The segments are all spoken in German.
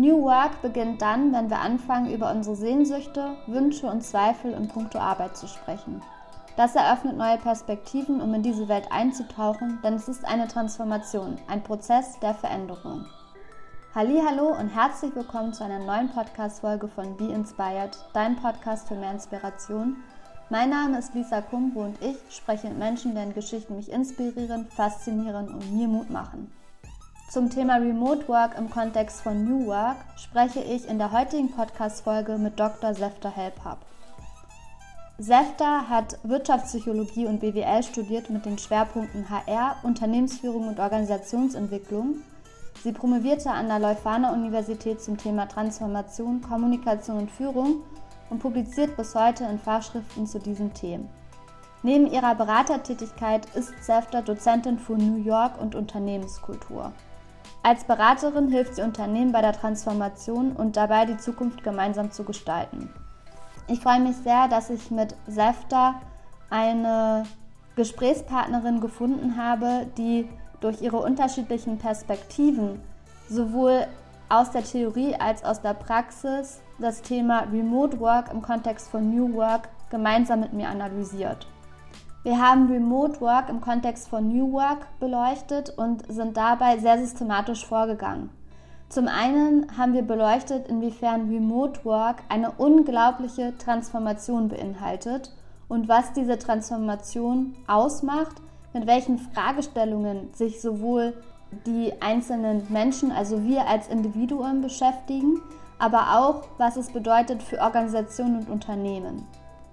New Work beginnt dann, wenn wir anfangen, über unsere Sehnsüchte, Wünsche und Zweifel in puncto Arbeit zu sprechen. Das eröffnet neue Perspektiven, um in diese Welt einzutauchen, denn es ist eine Transformation, ein Prozess der Veränderung. Hallo und herzlich willkommen zu einer neuen Podcast-Folge von Be Inspired, dein Podcast für mehr Inspiration. Mein Name ist Lisa Kumbo und ich spreche mit Menschen, deren Geschichten mich inspirieren, faszinieren und mir Mut machen. Zum Thema Remote Work im Kontext von New Work spreche ich in der heutigen Podcast-Folge mit Dr. Sefta Helphab. Sefta hat Wirtschaftspsychologie und BWL studiert mit den Schwerpunkten HR, Unternehmensführung und Organisationsentwicklung. Sie promovierte an der Leuphana Universität zum Thema Transformation, Kommunikation und Führung und publiziert bis heute in Fachschriften zu diesen Themen. Neben ihrer Beratertätigkeit ist Sefta Dozentin für New York und Unternehmenskultur. Als Beraterin hilft sie Unternehmen bei der Transformation und dabei, die Zukunft gemeinsam zu gestalten. Ich freue mich sehr, dass ich mit SEFTA eine Gesprächspartnerin gefunden habe, die durch ihre unterschiedlichen Perspektiven sowohl aus der Theorie als auch aus der Praxis das Thema Remote Work im Kontext von New Work gemeinsam mit mir analysiert. Wir haben Remote Work im Kontext von New Work beleuchtet und sind dabei sehr systematisch vorgegangen. Zum einen haben wir beleuchtet, inwiefern Remote Work eine unglaubliche Transformation beinhaltet und was diese Transformation ausmacht, mit welchen Fragestellungen sich sowohl die einzelnen Menschen, also wir als Individuen beschäftigen, aber auch, was es bedeutet für Organisationen und Unternehmen.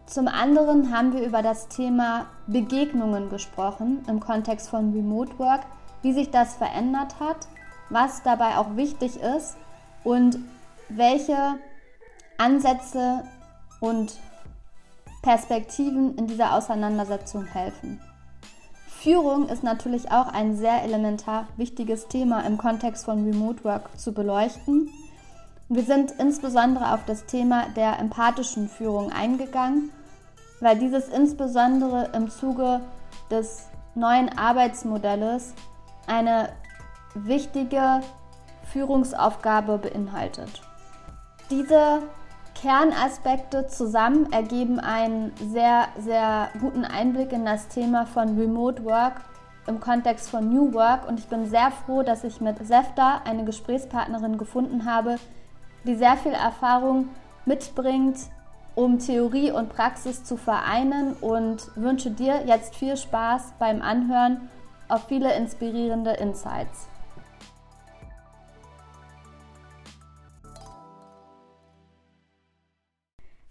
Zum anderen haben wir über das Thema Begegnungen gesprochen im Kontext von Remote Work, wie sich das verändert hat, was dabei auch wichtig ist und welche Ansätze und Perspektiven in dieser Auseinandersetzung helfen. Führung ist natürlich auch ein sehr elementar wichtiges Thema im Kontext von Remote Work zu beleuchten. Wir sind insbesondere auf das Thema der empathischen Führung eingegangen weil dieses insbesondere im Zuge des neuen Arbeitsmodells eine wichtige Führungsaufgabe beinhaltet. Diese Kernaspekte zusammen ergeben einen sehr, sehr guten Einblick in das Thema von Remote Work im Kontext von New Work und ich bin sehr froh, dass ich mit Sefta eine Gesprächspartnerin gefunden habe, die sehr viel Erfahrung mitbringt um Theorie und Praxis zu vereinen und wünsche dir jetzt viel Spaß beim Anhören auf viele inspirierende Insights.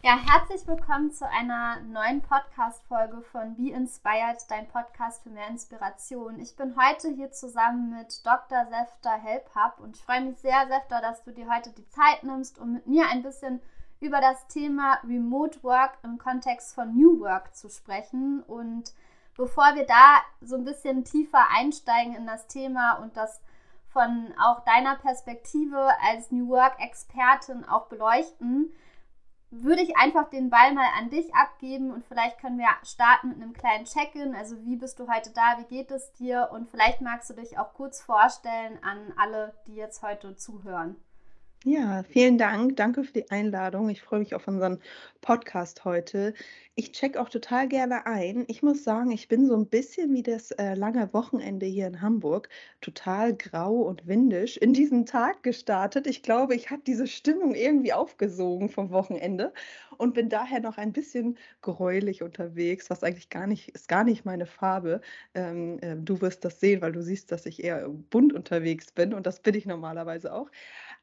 Ja, herzlich willkommen zu einer neuen Podcast-Folge von Be Inspired, dein Podcast für mehr Inspiration. Ich bin heute hier zusammen mit Dr. Sefta Helphab und ich freue mich sehr, Sefta, dass du dir heute die Zeit nimmst, um mit mir ein bisschen über das Thema Remote Work im Kontext von New Work zu sprechen. Und bevor wir da so ein bisschen tiefer einsteigen in das Thema und das von auch deiner Perspektive als New Work-Expertin auch beleuchten, würde ich einfach den Ball mal an dich abgeben und vielleicht können wir starten mit einem kleinen Check-in. Also wie bist du heute da? Wie geht es dir? Und vielleicht magst du dich auch kurz vorstellen an alle, die jetzt heute zuhören. Ja, vielen Dank. Danke für die Einladung. Ich freue mich auf unseren Podcast heute. Ich check auch total gerne ein. Ich muss sagen, ich bin so ein bisschen wie das äh, lange Wochenende hier in Hamburg, total grau und windisch in diesen Tag gestartet. Ich glaube, ich habe diese Stimmung irgendwie aufgesogen vom Wochenende und bin daher noch ein bisschen gräulich unterwegs, was eigentlich gar nicht ist, gar nicht meine Farbe. Ähm, äh, du wirst das sehen, weil du siehst, dass ich eher bunt unterwegs bin und das bin ich normalerweise auch.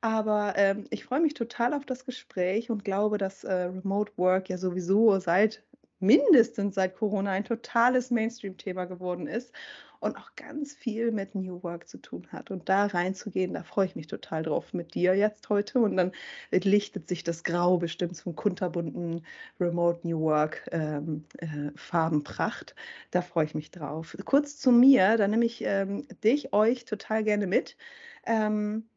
Aber ähm, ich freue mich total auf das Gespräch und glaube, dass äh, Remote Work ja sowieso seit mindestens seit Corona ein totales Mainstream-Thema geworden ist und auch ganz viel mit New Work zu tun hat. Und da reinzugehen, da freue ich mich total drauf mit dir jetzt heute. Und dann lichtet sich das Grau bestimmt zum kunterbunten Remote New Work ähm, äh, Farbenpracht. Da freue ich mich drauf. Kurz zu mir, da nehme ich ähm, dich, euch total gerne mit. Ähm,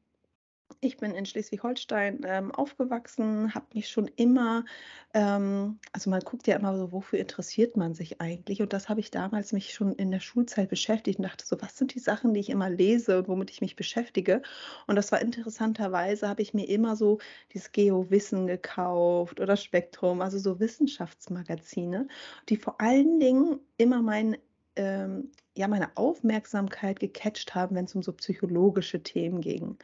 Ich bin in Schleswig-Holstein, ähm, aufgewachsen, habe mich schon immer ähm, also man guckt ja immer so, wofür interessiert man sich eigentlich? Und das habe ich damals mich schon in der Schulzeit beschäftigt und dachte so: „Was sind die Sachen, die ich immer lese und womit ich mich beschäftige?“ Und das war interessanterweise habe ich mir immer so dieses GeoWissen gekauft oder Spektrum, also so Wissenschaftsmagazine, die vor allen Dingen immer mein ähm, ja, meine Aufmerksamkeit gecatcht haben, wenn es um so psychologische Themen ging.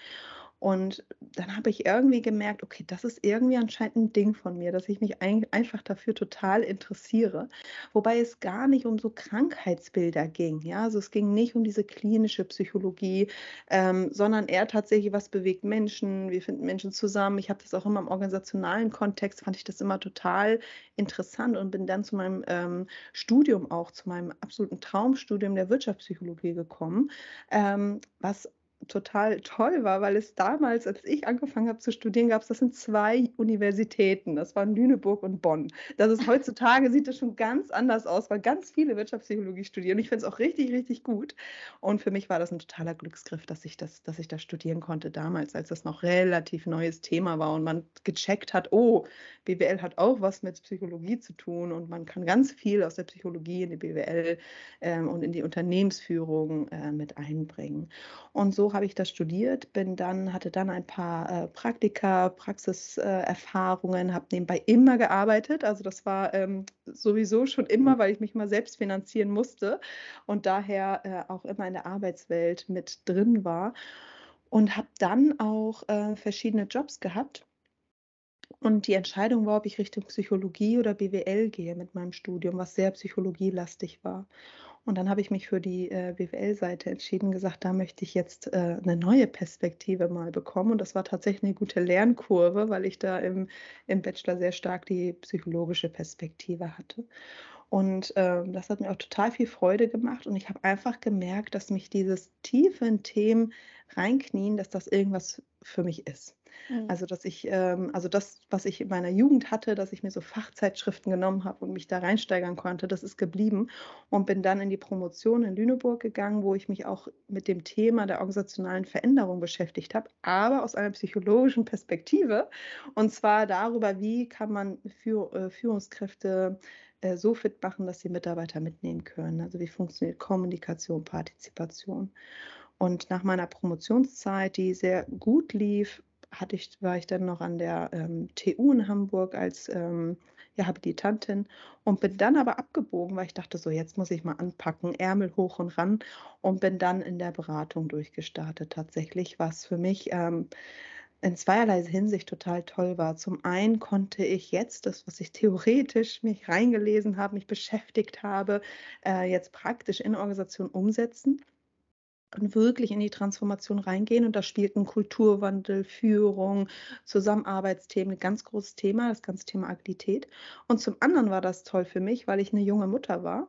Und dann habe ich irgendwie gemerkt, okay, das ist irgendwie anscheinend ein Ding von mir, dass ich mich ein einfach dafür total interessiere. Wobei es gar nicht um so Krankheitsbilder ging, ja? Also, es ging nicht um diese klinische Psychologie, ähm, sondern eher tatsächlich, was bewegt Menschen, wie finden Menschen zusammen. Ich habe das auch immer im organisationalen Kontext fand ich das immer total interessant und bin dann zu meinem, ähm, Studium auch zu meinem absoluten Traumstudium der Wirtschaftspsychologie gekommen, ähm, was total toll war, weil es damals, als ich angefangen habe zu studieren, gab es das in zwei Universitäten. Das waren Lüneburg und Bonn. Das ist heutzutage sieht das schon ganz anders aus, weil ganz viele Wirtschaftspsychologie studieren. Ich finde es auch richtig, richtig gut. Und für mich war das ein totaler Glücksgriff, dass ich das, dass ich das studieren konnte damals, als das noch relativ neues Thema war und man gecheckt hat, oh, BWL hat auch was mit Psychologie zu tun und man kann ganz viel aus der Psychologie in die BWL ähm, und in die Unternehmensführung äh, mit einbringen. Und so habe ich das studiert, bin dann, hatte dann ein paar äh, Praktika, Praxiserfahrungen, äh, habe nebenbei immer gearbeitet. Also das war ähm, sowieso schon immer, weil ich mich mal selbst finanzieren musste und daher äh, auch immer in der Arbeitswelt mit drin war. Und habe dann auch äh, verschiedene Jobs gehabt. Und die Entscheidung war, ob ich Richtung Psychologie oder BWL gehe mit meinem Studium, was sehr psychologielastig war. Und dann habe ich mich für die äh, BWL-Seite entschieden, gesagt, da möchte ich jetzt äh, eine neue Perspektive mal bekommen. Und das war tatsächlich eine gute Lernkurve, weil ich da im, im Bachelor sehr stark die psychologische Perspektive hatte. Und äh, das hat mir auch total viel Freude gemacht. Und ich habe einfach gemerkt, dass mich dieses tiefe Themen reinknien, dass das irgendwas für mich ist. Mhm. Also, dass ich, ähm, also das, was ich in meiner Jugend hatte, dass ich mir so Fachzeitschriften genommen habe und mich da reinsteigern konnte, das ist geblieben und bin dann in die Promotion in Lüneburg gegangen, wo ich mich auch mit dem Thema der organisationalen Veränderung beschäftigt habe, aber aus einer psychologischen Perspektive und zwar darüber, wie kann man für, äh, Führungskräfte äh, so fit machen, dass die Mitarbeiter mitnehmen können. Also wie funktioniert Kommunikation, Partizipation. Und nach meiner Promotionszeit, die sehr gut lief, hatte ich, war ich dann noch an der ähm, TU in Hamburg als ähm, ja, Habilitantin und bin dann aber abgebogen, weil ich dachte, so jetzt muss ich mal anpacken, Ärmel hoch und ran und bin dann in der Beratung durchgestartet tatsächlich, was für mich ähm, in zweierlei Hinsicht total toll war. Zum einen konnte ich jetzt das, was ich theoretisch mich reingelesen habe, mich beschäftigt habe, äh, jetzt praktisch in Organisation umsetzen wirklich in die Transformation reingehen. Und da spielten Kulturwandel, Führung, Zusammenarbeitsthemen ein ganz großes Thema, das ganze Thema Agilität. Und zum anderen war das toll für mich, weil ich eine junge Mutter war.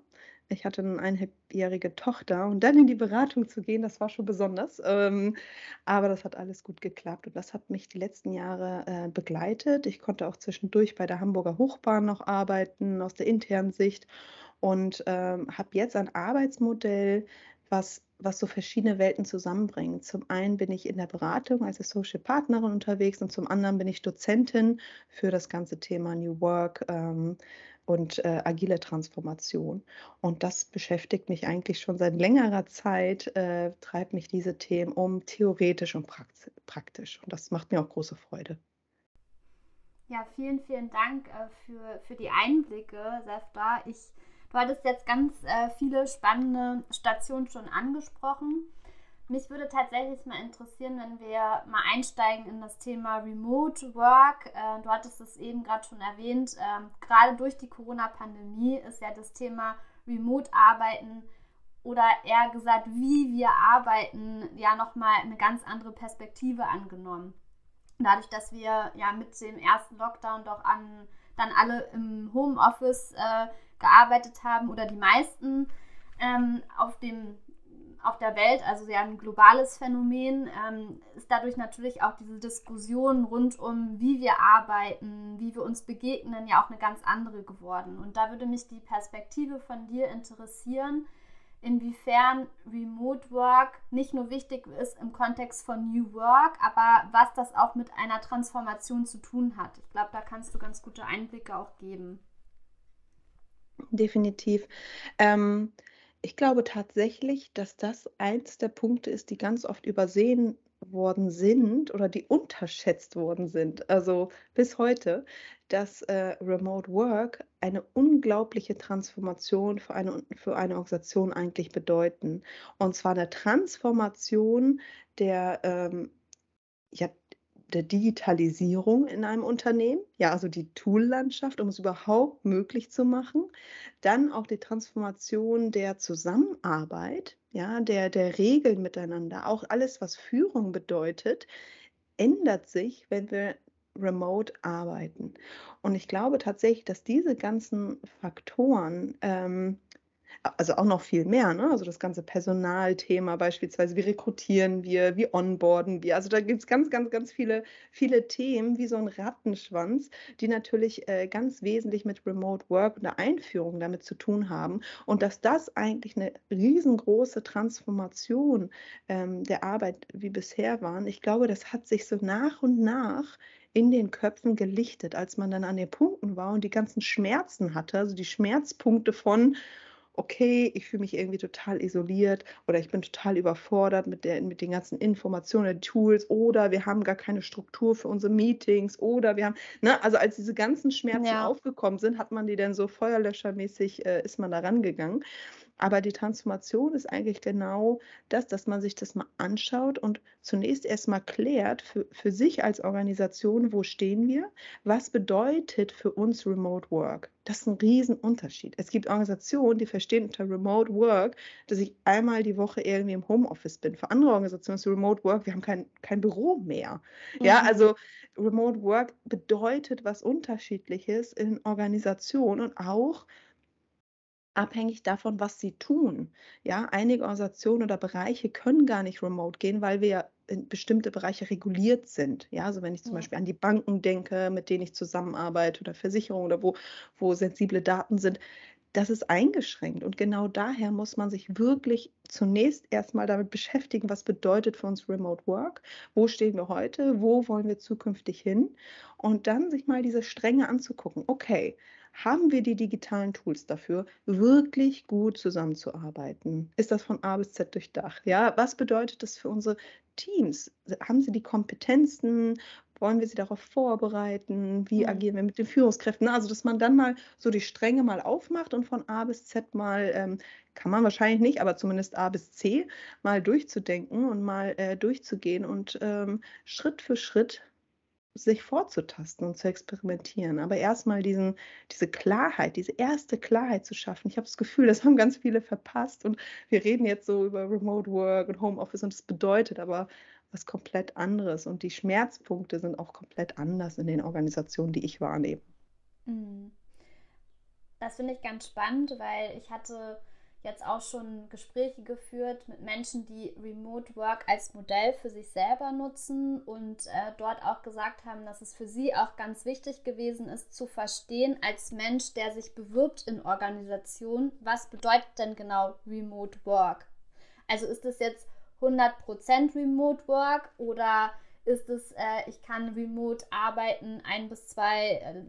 Ich hatte eine eineinhalbjährige Tochter und dann in die Beratung zu gehen, das war schon besonders. Ähm, aber das hat alles gut geklappt und das hat mich die letzten Jahre äh, begleitet. Ich konnte auch zwischendurch bei der Hamburger Hochbahn noch arbeiten, aus der internen Sicht und ähm, habe jetzt ein Arbeitsmodell, was was so verschiedene Welten zusammenbringt. Zum einen bin ich in der Beratung als Social Partnerin unterwegs und zum anderen bin ich Dozentin für das ganze Thema New Work ähm, und äh, agile Transformation. Und das beschäftigt mich eigentlich schon seit längerer Zeit, äh, treibt mich diese Themen um, theoretisch und praktisch. Und das macht mir auch große Freude. Ja, vielen, vielen Dank äh, für, für die Einblicke, Sefta. Ich Du hattest jetzt ganz äh, viele spannende Stationen schon angesprochen. Mich würde tatsächlich mal interessieren, wenn wir mal einsteigen in das Thema Remote Work. Äh, du hattest es eben gerade schon erwähnt. Äh, gerade durch die Corona-Pandemie ist ja das Thema Remote-Arbeiten oder eher gesagt, wie wir arbeiten, ja nochmal eine ganz andere Perspektive angenommen. Dadurch, dass wir ja mit dem ersten Lockdown doch an dann alle im Homeoffice äh, gearbeitet haben oder die meisten ähm, auf dem auf der Welt, also ja ein globales Phänomen, ähm, ist dadurch natürlich auch diese Diskussion rund um, wie wir arbeiten, wie wir uns begegnen, ja auch eine ganz andere geworden. Und da würde mich die Perspektive von dir interessieren, inwiefern Remote Work nicht nur wichtig ist im Kontext von New Work, aber was das auch mit einer Transformation zu tun hat. Ich glaube, da kannst du ganz gute Einblicke auch geben. Definitiv. Ähm, ich glaube tatsächlich, dass das eins der Punkte ist, die ganz oft übersehen worden sind oder die unterschätzt worden sind, also bis heute, dass äh, Remote Work eine unglaubliche Transformation für eine, für eine Organisation eigentlich bedeuten. Und zwar eine Transformation der, ähm, ja, der Digitalisierung in einem Unternehmen, ja, also die Toollandschaft, um es überhaupt möglich zu machen. Dann auch die Transformation der Zusammenarbeit, ja, der, der Regeln miteinander. Auch alles, was Führung bedeutet, ändert sich, wenn wir remote arbeiten. Und ich glaube tatsächlich, dass diese ganzen Faktoren ähm, also auch noch viel mehr, ne? Also das ganze Personalthema beispielsweise, wie rekrutieren wir, wie onboarden wir. Also da gibt es ganz, ganz, ganz viele, viele Themen, wie so ein Rattenschwanz, die natürlich äh, ganz wesentlich mit Remote Work und der Einführung damit zu tun haben. Und dass das eigentlich eine riesengroße Transformation ähm, der Arbeit wie bisher waren, ich glaube, das hat sich so nach und nach in den Köpfen gelichtet, als man dann an den Punkten war und die ganzen Schmerzen hatte, also die Schmerzpunkte von, okay, ich fühle mich irgendwie total isoliert oder ich bin total überfordert mit, der, mit den ganzen Informationen, Tools oder wir haben gar keine Struktur für unsere Meetings oder wir haben, ne, also als diese ganzen Schmerzen ja. aufgekommen sind, hat man die dann so feuerlöschermäßig, äh, ist man da rangegangen. Aber die Transformation ist eigentlich genau das, dass man sich das mal anschaut und zunächst erstmal klärt für, für sich als Organisation, wo stehen wir, was bedeutet für uns Remote Work. Das ist ein Riesenunterschied. Es gibt Organisationen, die verstehen unter Remote Work, dass ich einmal die Woche irgendwie im Homeoffice bin. Für andere Organisationen ist Remote Work, wir haben kein, kein Büro mehr. Mhm. Ja, also Remote Work bedeutet was Unterschiedliches in Organisationen und auch abhängig davon, was sie tun. Ja, einige Organisationen oder Bereiche können gar nicht remote gehen, weil wir in bestimmte Bereiche reguliert sind. Ja, also wenn ich zum ja. Beispiel an die Banken denke, mit denen ich zusammenarbeite oder Versicherungen oder wo, wo sensible Daten sind, das ist eingeschränkt. Und genau daher muss man sich wirklich zunächst erstmal damit beschäftigen, was bedeutet für uns Remote Work, wo stehen wir heute, wo wollen wir zukünftig hin und dann sich mal diese Stränge anzugucken. Okay, haben wir die digitalen Tools dafür, wirklich gut zusammenzuarbeiten? Ist das von A bis Z durchdacht? Ja, was bedeutet das für unsere Teams? Haben sie die Kompetenzen? Wollen wir sie darauf vorbereiten? Wie mhm. agieren wir mit den Führungskräften? Also, dass man dann mal so die Stränge mal aufmacht und von A bis Z mal, ähm, kann man wahrscheinlich nicht, aber zumindest A bis C mal durchzudenken und mal äh, durchzugehen und ähm, Schritt für Schritt sich vorzutasten und zu experimentieren. Aber erstmal diesen, diese Klarheit, diese erste Klarheit zu schaffen. Ich habe das Gefühl, das haben ganz viele verpasst und wir reden jetzt so über Remote Work und Homeoffice und das bedeutet aber was komplett anderes und die Schmerzpunkte sind auch komplett anders in den Organisationen, die ich wahrnehme. Mhm. Das finde ich ganz spannend, weil ich hatte jetzt auch schon Gespräche geführt mit Menschen, die Remote Work als Modell für sich selber nutzen und äh, dort auch gesagt haben, dass es für sie auch ganz wichtig gewesen ist, zu verstehen als Mensch, der sich bewirbt in Organisationen, was bedeutet denn genau Remote Work? Also ist es jetzt 100% Remote Work oder ist es, äh, ich kann remote arbeiten ein bis zwei äh,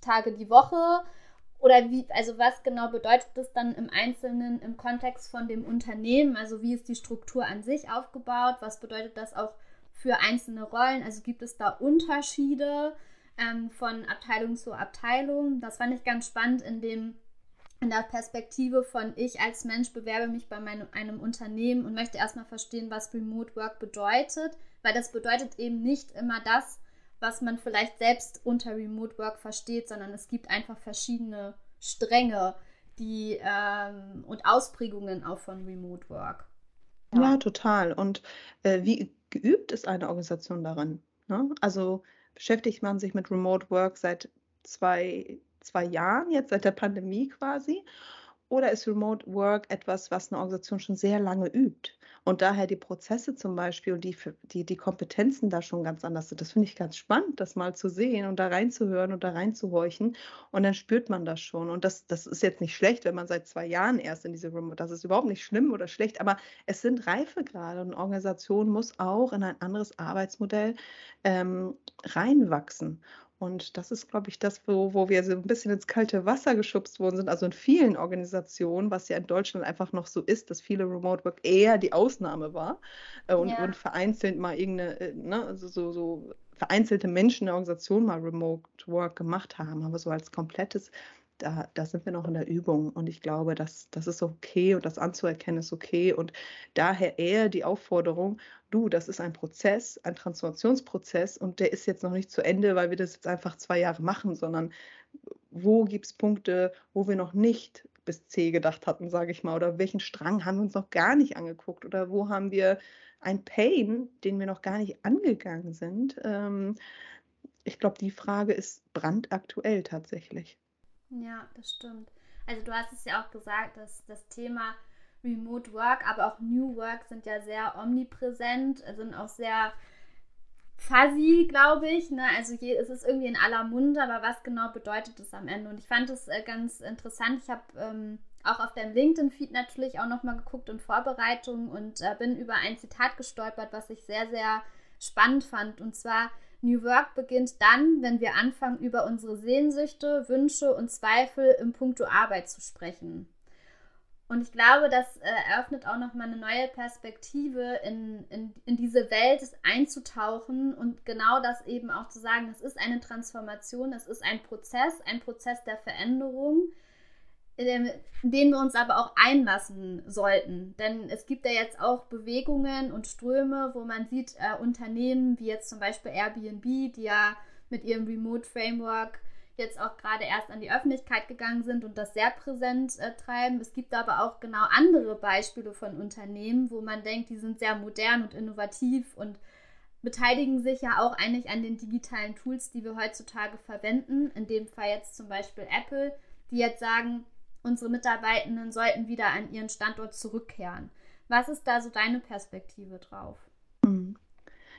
Tage die Woche oder wie, also was genau bedeutet das dann im Einzelnen im Kontext von dem Unternehmen? Also wie ist die Struktur an sich aufgebaut? Was bedeutet das auch für einzelne Rollen? Also gibt es da Unterschiede ähm, von Abteilung zu Abteilung? Das fand ich ganz spannend in dem in der Perspektive von ich als Mensch bewerbe mich bei meinem, einem Unternehmen und möchte erstmal verstehen, was Remote Work bedeutet, weil das bedeutet eben nicht immer das, was man vielleicht selbst unter Remote Work versteht, sondern es gibt einfach verschiedene Stränge die, ähm, und Ausprägungen auch von Remote Work. Ja, ja total. Und äh, wie geübt ist eine Organisation daran? Ne? Also beschäftigt man sich mit Remote Work seit zwei, zwei Jahren, jetzt seit der Pandemie quasi? Oder ist Remote Work etwas, was eine Organisation schon sehr lange übt? Und daher die Prozesse zum Beispiel und die, die, die Kompetenzen da schon ganz anders sind. Das finde ich ganz spannend, das mal zu sehen und da reinzuhören und da reinzuhorchen und dann spürt man das schon. Und das, das ist jetzt nicht schlecht, wenn man seit zwei Jahren erst in diese Remote, das ist überhaupt nicht schlimm oder schlecht, aber es sind Reifegrade und Organisation muss auch in ein anderes Arbeitsmodell ähm, reinwachsen. Und das ist, glaube ich, das, wo, wo wir so ein bisschen ins kalte Wasser geschubst worden sind. Also in vielen Organisationen, was ja in Deutschland einfach noch so ist, dass viele Remote Work eher die Ausnahme war äh, und, ja. und vereinzelt mal irgendeine, äh, ne, also so, so vereinzelte Menschen in der Organisation mal Remote Work gemacht haben. Aber so als komplettes da, da sind wir noch in der Übung und ich glaube, dass das ist okay und das anzuerkennen ist okay und daher eher die Aufforderung, du, das ist ein Prozess, ein Transformationsprozess und der ist jetzt noch nicht zu Ende, weil wir das jetzt einfach zwei Jahre machen, sondern wo gibt es Punkte, wo wir noch nicht bis C gedacht hatten, sage ich mal, oder welchen Strang haben wir uns noch gar nicht angeguckt oder wo haben wir ein Pain, den wir noch gar nicht angegangen sind. Ähm, ich glaube, die Frage ist brandaktuell tatsächlich. Ja, das stimmt. Also du hast es ja auch gesagt, dass das Thema Remote Work, aber auch New Work sind ja sehr omnipräsent, sind auch sehr fuzzy, glaube ich. Ne? Also je, es ist irgendwie in aller Munde, aber was genau bedeutet es am Ende? Und ich fand es äh, ganz interessant. Ich habe ähm, auch auf deinem LinkedIn-Feed natürlich auch nochmal geguckt in Vorbereitung und äh, bin über ein Zitat gestolpert, was ich sehr, sehr spannend fand. Und zwar, New Work beginnt dann, wenn wir anfangen, über unsere Sehnsüchte, Wünsche und Zweifel im Punkto Arbeit zu sprechen. Und ich glaube, das äh, eröffnet auch nochmal eine neue Perspektive, in, in, in diese Welt einzutauchen und genau das eben auch zu sagen, es ist eine Transformation, es ist ein Prozess, ein Prozess der Veränderung denen wir uns aber auch einlassen sollten. Denn es gibt ja jetzt auch Bewegungen und Ströme, wo man sieht, äh, Unternehmen wie jetzt zum Beispiel Airbnb, die ja mit ihrem Remote Framework jetzt auch gerade erst an die Öffentlichkeit gegangen sind und das sehr präsent äh, treiben. Es gibt aber auch genau andere Beispiele von Unternehmen, wo man denkt, die sind sehr modern und innovativ und beteiligen sich ja auch eigentlich an den digitalen Tools, die wir heutzutage verwenden. In dem Fall jetzt zum Beispiel Apple, die jetzt sagen, unsere Mitarbeitenden sollten wieder an ihren Standort zurückkehren. Was ist da so deine Perspektive drauf? Mhm.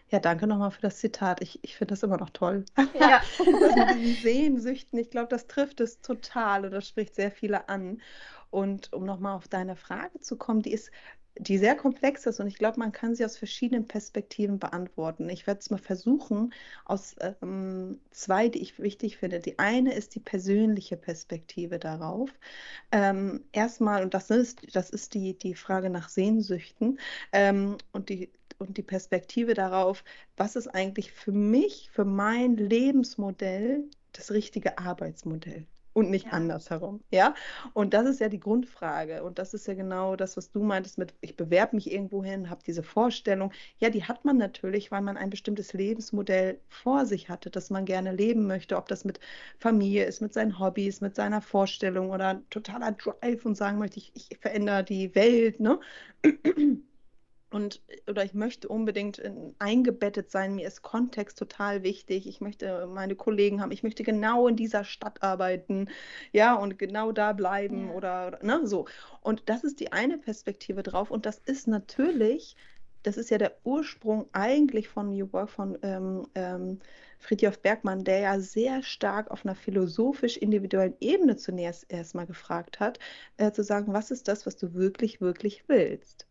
Ja, danke nochmal für das Zitat. Ich, ich finde das immer noch toll. Ja. also diese Sehnsüchten, ich glaube, das trifft es total und das spricht sehr viele an. Und um nochmal auf deine Frage zu kommen, die ist die sehr komplex ist und ich glaube, man kann sie aus verschiedenen Perspektiven beantworten. Ich werde es mal versuchen aus ähm, zwei, die ich wichtig finde. Die eine ist die persönliche Perspektive darauf. Ähm, erstmal, und das ist, das ist die, die Frage nach Sehnsüchten ähm, und die und die Perspektive darauf, was ist eigentlich für mich, für mein Lebensmodell das richtige Arbeitsmodell und nicht ja. andersherum. Ja, und das ist ja die Grundfrage. Und das ist ja genau das, was du meintest mit, ich bewerbe mich irgendwo hin, habe diese Vorstellung. Ja, die hat man natürlich, weil man ein bestimmtes Lebensmodell vor sich hatte, das man gerne leben möchte, ob das mit Familie ist, mit seinen Hobbys, mit seiner Vorstellung oder totaler Drive und sagen möchte, ich, ich verändere die Welt. Ne? Und oder ich möchte unbedingt in, eingebettet sein. Mir ist Kontext total wichtig. Ich möchte meine Kollegen haben. Ich möchte genau in dieser Stadt arbeiten, ja, und genau da bleiben ja. oder ne, so. Und das ist die eine Perspektive drauf. Und das ist natürlich, das ist ja der Ursprung eigentlich von New Work von ähm, ähm, Friedhof Bergmann, der ja sehr stark auf einer philosophisch-individuellen Ebene zunächst erstmal gefragt hat, äh, zu sagen, was ist das, was du wirklich, wirklich willst?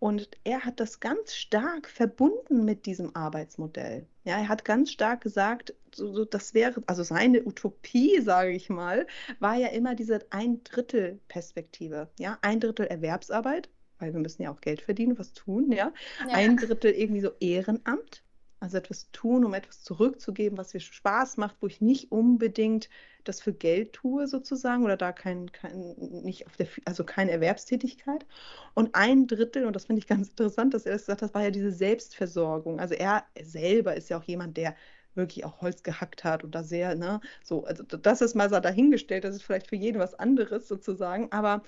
Und er hat das ganz stark verbunden mit diesem Arbeitsmodell. Ja, er hat ganz stark gesagt, so, so, das wäre, also seine Utopie, sage ich mal, war ja immer diese Ein-Drittel-Perspektive. Ja, ein Drittel Erwerbsarbeit, weil wir müssen ja auch Geld verdienen, was tun, ja. ja. Ein Drittel irgendwie so Ehrenamt, also etwas tun, um etwas zurückzugeben, was mir Spaß macht, wo ich nicht unbedingt das für Geld tue sozusagen oder da kein, kein nicht auf der, also keine Erwerbstätigkeit. Und ein Drittel, und das finde ich ganz interessant, dass er das gesagt hat, war ja diese Selbstversorgung. Also er selber ist ja auch jemand, der wirklich auch Holz gehackt hat und da sehr, ne, so, also das ist mal so dahingestellt, das ist vielleicht für jeden was anderes sozusagen, aber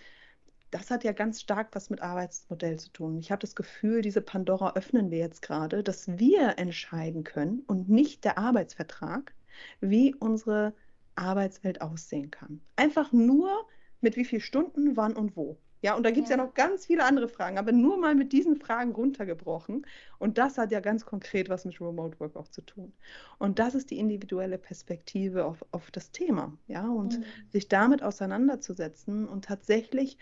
das hat ja ganz stark was mit Arbeitsmodell zu tun. Ich habe das Gefühl, diese Pandora öffnen wir jetzt gerade, dass wir entscheiden können und nicht der Arbeitsvertrag, wie unsere Arbeitswelt aussehen kann. Einfach nur mit wie vielen Stunden, wann und wo. Ja, und da gibt es ja. ja. noch ganz viele andere Fragen, aber nur mal mit diesen Fragen runtergebrochen. Und das hat ja ganz konkret was mit Remote Work auch zu tun. Und das ist die individuelle Perspektive auf, auf das Thema. Ja, und mhm. sich damit auseinanderzusetzen und tatsächlich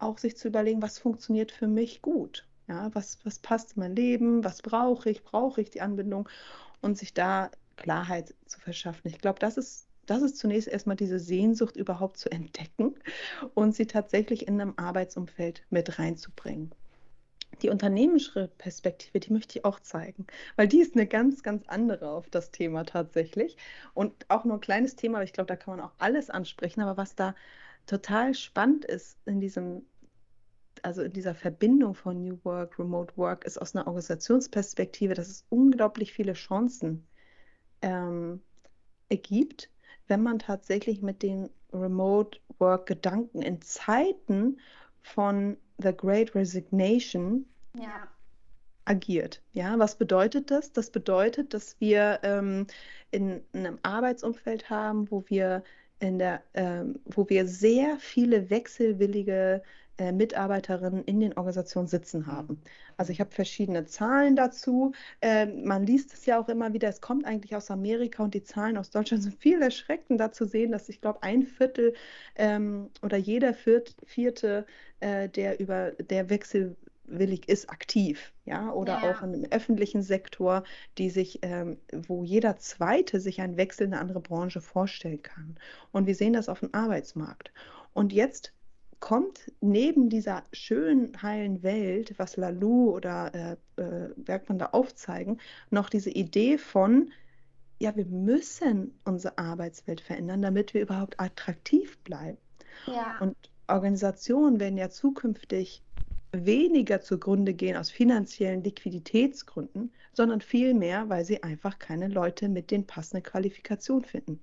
auch sich zu überlegen, was funktioniert für mich gut. Ja, was, was passt in mein Leben, was brauche ich, brauche ich die Anbindung und sich da Klarheit zu verschaffen. Ich glaube, das ist, das ist zunächst erstmal diese Sehnsucht überhaupt zu entdecken und sie tatsächlich in einem Arbeitsumfeld mit reinzubringen. Die unternehmerische Perspektive, die möchte ich auch zeigen, weil die ist eine ganz, ganz andere auf das Thema tatsächlich. Und auch nur ein kleines Thema, aber ich glaube, da kann man auch alles ansprechen. Aber was da total spannend ist in diesem also in dieser Verbindung von New Work, Remote Work, ist aus einer Organisationsperspektive, dass es unglaublich viele Chancen ähm, ergibt, wenn man tatsächlich mit den Remote Work Gedanken in Zeiten von The Great Resignation ja. agiert. Ja, was bedeutet das? Das bedeutet, dass wir ähm, in, in einem Arbeitsumfeld haben, wo wir in der, ähm, wo wir sehr viele wechselwillige äh, Mitarbeiterinnen in den Organisationen sitzen haben. Also ich habe verschiedene Zahlen dazu. Äh, man liest es ja auch immer wieder, es kommt eigentlich aus Amerika und die Zahlen aus Deutschland sind viel erschreckender zu sehen, dass ich glaube, ein Viertel ähm, oder jeder Viert, Vierte, äh, der über der Wechsel willig ist, aktiv, ja, oder ja. auch im öffentlichen Sektor, die sich, ähm, wo jeder Zweite sich einen Wechsel in eine andere Branche vorstellen kann. Und wir sehen das auf dem Arbeitsmarkt. Und jetzt kommt neben dieser schönen, heilen Welt, was Lalou oder äh, äh, Bergmann da aufzeigen, noch diese Idee von, ja, wir müssen unsere Arbeitswelt verändern, damit wir überhaupt attraktiv bleiben. Ja. Und Organisationen werden ja zukünftig weniger zugrunde gehen aus finanziellen Liquiditätsgründen, sondern vielmehr, weil sie einfach keine Leute mit den passenden Qualifikationen finden.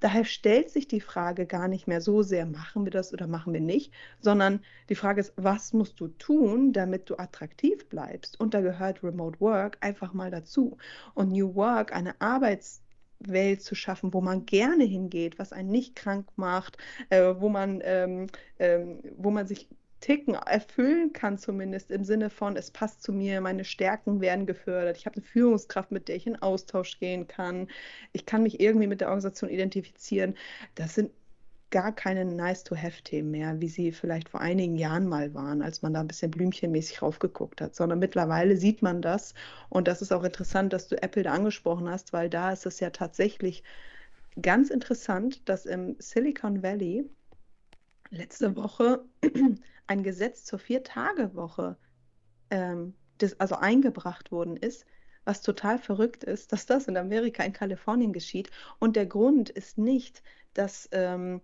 Daher stellt sich die Frage gar nicht mehr so sehr, machen wir das oder machen wir nicht, sondern die Frage ist, was musst du tun, damit du attraktiv bleibst? Und da gehört Remote Work einfach mal dazu. Und New Work, eine Arbeits Welt zu schaffen, wo man gerne hingeht, was einen nicht krank macht, äh, wo man ähm, ähm, wo man sich Ticken erfüllen kann, zumindest im Sinne von, es passt zu mir, meine Stärken werden gefördert, ich habe eine Führungskraft, mit der ich in Austausch gehen kann, ich kann mich irgendwie mit der Organisation identifizieren. Das sind gar keine Nice-to-Have-Themen mehr, wie sie vielleicht vor einigen Jahren mal waren, als man da ein bisschen blümchenmäßig raufgeguckt hat, sondern mittlerweile sieht man das. Und das ist auch interessant, dass du Apple da angesprochen hast, weil da ist es ja tatsächlich ganz interessant, dass im Silicon Valley letzte Woche ein Gesetz zur Vier-Tage-Woche ähm, also eingebracht worden ist, was total verrückt ist, dass das in Amerika, in Kalifornien geschieht. Und der Grund ist nicht, dass, ähm,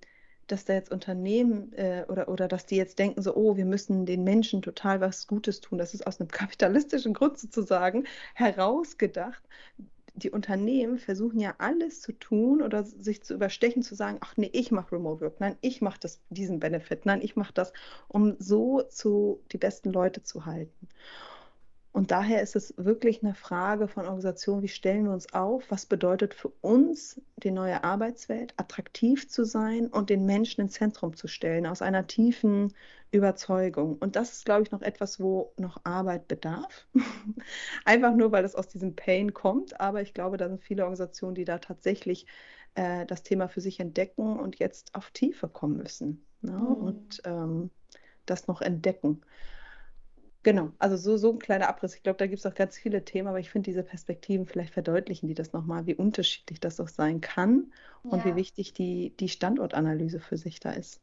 dass da jetzt Unternehmen äh, oder, oder dass die jetzt denken, so, oh, wir müssen den Menschen total was Gutes tun. Das ist aus einem kapitalistischen Grund sozusagen herausgedacht die Unternehmen versuchen ja alles zu tun oder sich zu überstechen, zu sagen, ach nee, ich mache Remote Work, nein, ich mache diesen Benefit, nein, ich mache das, um so zu die besten Leute zu halten. Und daher ist es wirklich eine Frage von Organisation, wie stellen wir uns auf, was bedeutet für uns die neue Arbeitswelt, attraktiv zu sein und den Menschen ins Zentrum zu stellen, aus einer tiefen Überzeugung. Und das ist, glaube ich, noch etwas, wo noch Arbeit bedarf. Einfach nur, weil es aus diesem Pain kommt. Aber ich glaube, da sind viele Organisationen, die da tatsächlich äh, das Thema für sich entdecken und jetzt auf Tiefe kommen müssen ne? mhm. und ähm, das noch entdecken. Genau, also so, so ein kleiner Abriss. Ich glaube, da gibt es auch ganz viele Themen, aber ich finde, diese Perspektiven vielleicht verdeutlichen die das nochmal, wie unterschiedlich das auch sein kann und ja. wie wichtig die, die Standortanalyse für sich da ist.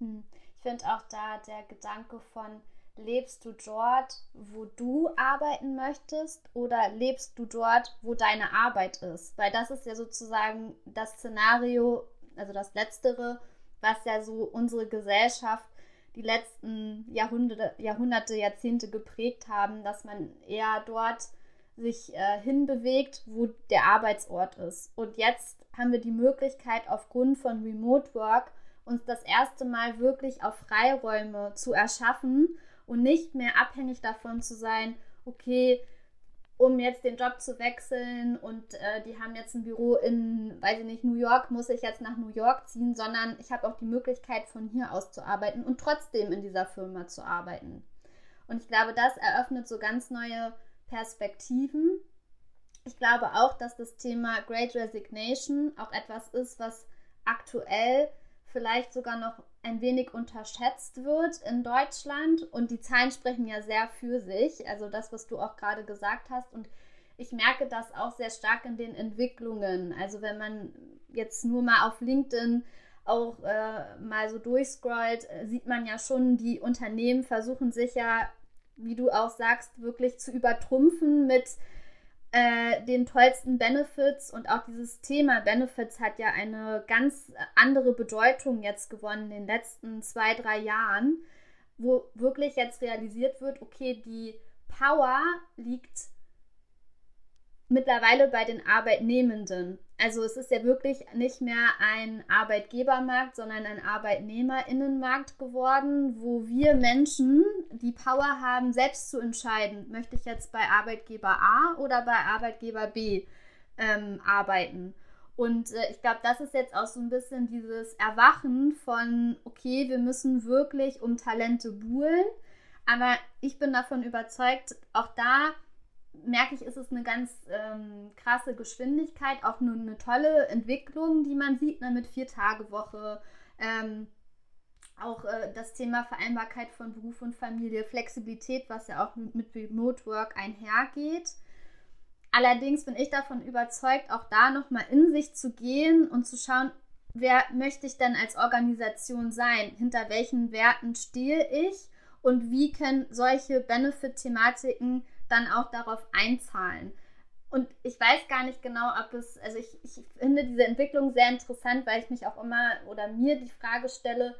Hm. Ich finde auch da der Gedanke von, lebst du dort, wo du arbeiten möchtest oder lebst du dort, wo deine Arbeit ist? Weil das ist ja sozusagen das Szenario, also das Letztere, was ja so unsere Gesellschaft die letzten Jahrhunderte, Jahrhunderte, Jahrzehnte geprägt haben, dass man eher dort sich äh, hinbewegt, wo der Arbeitsort ist. Und jetzt haben wir die Möglichkeit, aufgrund von Remote Work uns das erste Mal wirklich auf Freiräume zu erschaffen und nicht mehr abhängig davon zu sein, okay, um jetzt den Job zu wechseln und äh, die haben jetzt ein Büro in, weiß ich nicht, New York, muss ich jetzt nach New York ziehen, sondern ich habe auch die Möglichkeit, von hier aus zu arbeiten und trotzdem in dieser Firma zu arbeiten. Und ich glaube, das eröffnet so ganz neue Perspektiven. Ich glaube auch, dass das Thema Great Resignation auch etwas ist, was aktuell vielleicht sogar noch ein wenig unterschätzt wird in Deutschland. Und die Zahlen sprechen ja sehr für sich. Also das, was du auch gerade gesagt hast. Und ich merke das auch sehr stark in den Entwicklungen. Also wenn man jetzt nur mal auf LinkedIn auch äh, mal so durchscrollt, sieht man ja schon, die Unternehmen versuchen sich ja, wie du auch sagst, wirklich zu übertrumpfen mit äh, den tollsten Benefits und auch dieses Thema Benefits hat ja eine ganz andere Bedeutung jetzt gewonnen in den letzten zwei, drei Jahren, wo wirklich jetzt realisiert wird, okay, die Power liegt mittlerweile bei den Arbeitnehmenden. Also es ist ja wirklich nicht mehr ein Arbeitgebermarkt, sondern ein Arbeitnehmerinnenmarkt geworden, wo wir Menschen die Power haben, selbst zu entscheiden, möchte ich jetzt bei Arbeitgeber A oder bei Arbeitgeber B ähm, arbeiten. Und äh, ich glaube, das ist jetzt auch so ein bisschen dieses Erwachen von, okay, wir müssen wirklich um Talente buhlen. Aber ich bin davon überzeugt, auch da merke ich, ist es eine ganz ähm, krasse Geschwindigkeit, auch nur eine tolle Entwicklung, die man sieht, ne, mit Vier-Tage-Woche. Ähm, auch äh, das Thema Vereinbarkeit von Beruf und Familie, Flexibilität, was ja auch mit, mit Remote Work einhergeht. Allerdings bin ich davon überzeugt, auch da nochmal in sich zu gehen und zu schauen, wer möchte ich denn als Organisation sein? Hinter welchen Werten stehe ich? Und wie können solche Benefit-Thematiken dann auch darauf einzahlen. Und ich weiß gar nicht genau, ob es, also ich, ich finde diese Entwicklung sehr interessant, weil ich mich auch immer oder mir die Frage stelle,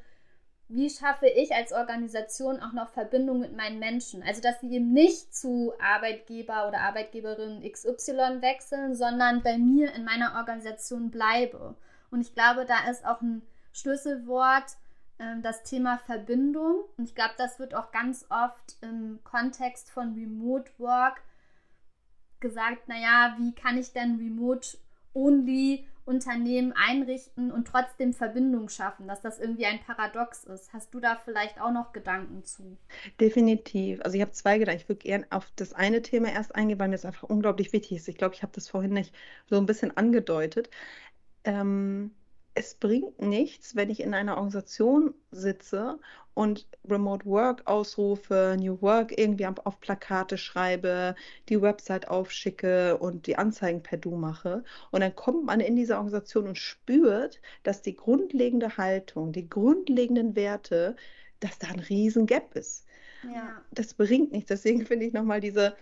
wie schaffe ich als Organisation auch noch Verbindung mit meinen Menschen? Also, dass sie eben nicht zu Arbeitgeber oder Arbeitgeberin XY wechseln, sondern bei mir in meiner Organisation bleibe. Und ich glaube, da ist auch ein Schlüsselwort ähm, das Thema Verbindung. Und ich glaube, das wird auch ganz oft im Kontext von Remote Work gesagt, naja, wie kann ich denn Remote-Only Unternehmen einrichten und trotzdem Verbindung schaffen, dass das irgendwie ein Paradox ist. Hast du da vielleicht auch noch Gedanken zu? Definitiv. Also ich habe zwei Gedanken. Ich würde gerne auf das eine Thema erst eingehen, weil mir das einfach unglaublich wichtig ist. Ich glaube, ich habe das vorhin nicht so ein bisschen angedeutet. Ähm, es bringt nichts, wenn ich in einer Organisation sitze und Remote Work ausrufe, New Work irgendwie auf Plakate schreibe, die Website aufschicke und die Anzeigen per Du mache. Und dann kommt man in diese Organisation und spürt, dass die grundlegende Haltung, die grundlegenden Werte, dass da ein riesen Gap ist. Ja. Das bringt nichts. Deswegen finde ich nochmal diese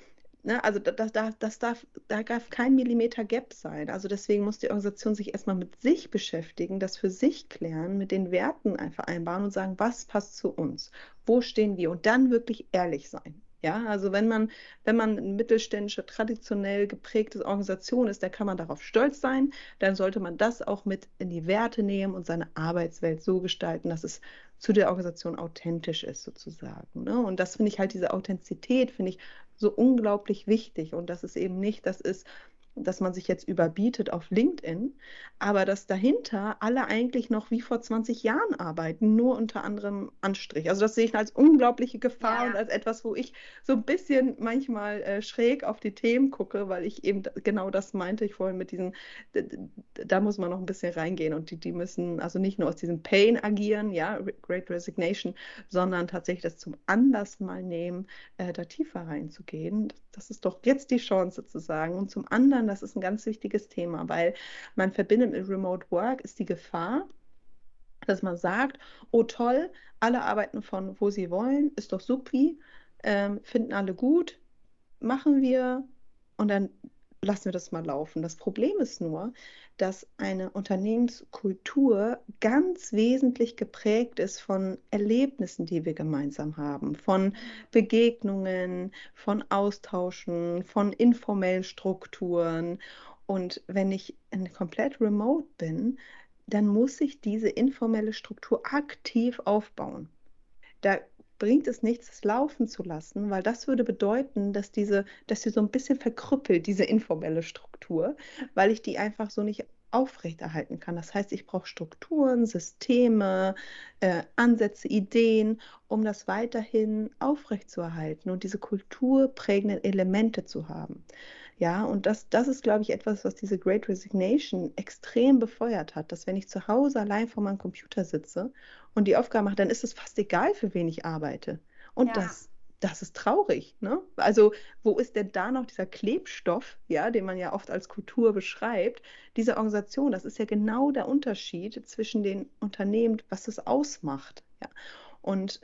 Ne, also das, das, das darf, da darf kein Millimeter Gap sein. Also deswegen muss die Organisation sich erstmal mit sich beschäftigen, das für sich klären, mit den Werten vereinbaren und sagen, was passt zu uns, wo stehen wir und dann wirklich ehrlich sein. Ja, also wenn man, wenn man eine mittelständische, traditionell geprägte Organisation ist, dann kann man darauf stolz sein. Dann sollte man das auch mit in die Werte nehmen und seine Arbeitswelt so gestalten, dass es zu der Organisation authentisch ist, sozusagen. Ne? Und das finde ich halt, diese Authentizität finde ich so unglaublich wichtig. Und dass es eben nicht das ist, dass man sich jetzt überbietet auf LinkedIn, aber dass dahinter alle eigentlich noch wie vor 20 Jahren arbeiten, nur unter anderem Anstrich. Also das sehe ich als unglaubliche Gefahr ja. und als etwas, wo ich so ein bisschen manchmal äh, schräg auf die Themen gucke, weil ich eben genau das meinte ich vorhin mit diesen, da muss man noch ein bisschen reingehen und die, die müssen also nicht nur aus diesem Pain agieren, ja, Great Resignation, sondern tatsächlich das zum Anlass mal nehmen, äh, da tiefer reinzugehen. Das ist doch jetzt die Chance sozusagen. Und zum anderen das ist ein ganz wichtiges Thema, weil man verbindet mit Remote Work ist die Gefahr, dass man sagt, oh toll, alle arbeiten von wo sie wollen, ist doch supi, ähm, finden alle gut, machen wir und dann lassen wir das mal laufen. Das Problem ist nur, dass eine Unternehmenskultur ganz wesentlich geprägt ist von Erlebnissen, die wir gemeinsam haben, von Begegnungen, von Austauschen, von informellen Strukturen. Und wenn ich komplett remote bin, dann muss ich diese informelle Struktur aktiv aufbauen. Da bringt es nichts, es laufen zu lassen, weil das würde bedeuten, dass diese, dass sie so ein bisschen verkrüppelt, diese informelle Struktur, weil ich die einfach so nicht aufrechterhalten kann. Das heißt, ich brauche Strukturen, Systeme, äh, Ansätze, Ideen, um das weiterhin aufrechtzuerhalten und diese kulturprägenden Elemente zu haben. Ja, und das, das ist, glaube ich, etwas, was diese Great Resignation extrem befeuert hat, dass wenn ich zu Hause allein vor meinem Computer sitze und die Aufgabe mache, dann ist es fast egal, für wen ich arbeite. Und ja. das das ist traurig. Ne? Also wo ist denn da noch dieser Klebstoff, ja, den man ja oft als Kultur beschreibt, diese Organisation? Das ist ja genau der Unterschied zwischen den Unternehmen, was es ausmacht. Ja? Und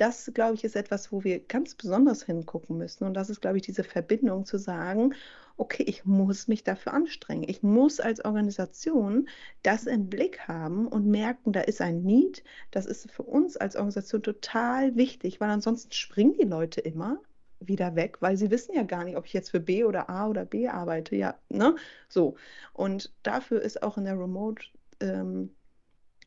das, glaube ich, ist etwas, wo wir ganz besonders hingucken müssen. Und das ist, glaube ich, diese Verbindung zu sagen, okay, ich muss mich dafür anstrengen. Ich muss als Organisation das im Blick haben und merken, da ist ein Need. Das ist für uns als Organisation total wichtig, weil ansonsten springen die Leute immer wieder weg, weil sie wissen ja gar nicht, ob ich jetzt für B oder A oder B arbeite. Ja, ne? So. Und dafür ist auch in der Remote ähm,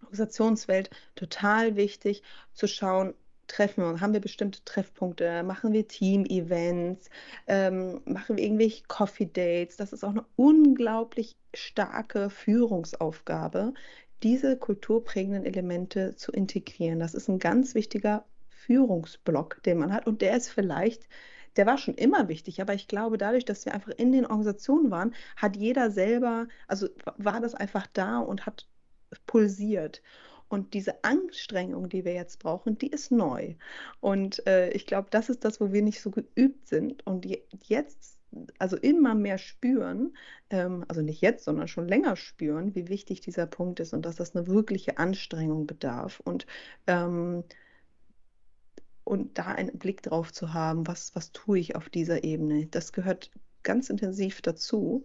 Organisationswelt total wichtig zu schauen, treffen wir haben wir bestimmte Treffpunkte, machen wir Team-Events, ähm, machen wir irgendwelche Coffee-Dates. Das ist auch eine unglaublich starke Führungsaufgabe, diese kulturprägenden Elemente zu integrieren. Das ist ein ganz wichtiger Führungsblock, den man hat und der ist vielleicht der war schon immer wichtig, aber ich glaube, dadurch, dass wir einfach in den Organisationen waren, hat jeder selber, also war das einfach da und hat pulsiert. Und diese Anstrengung, die wir jetzt brauchen, die ist neu. Und äh, ich glaube, das ist das, wo wir nicht so geübt sind. Und jetzt, also immer mehr spüren, ähm, also nicht jetzt, sondern schon länger spüren, wie wichtig dieser Punkt ist und dass das eine wirkliche Anstrengung bedarf. Und ähm, und da einen Blick drauf zu haben, was, was tue ich auf dieser Ebene, das gehört ganz intensiv dazu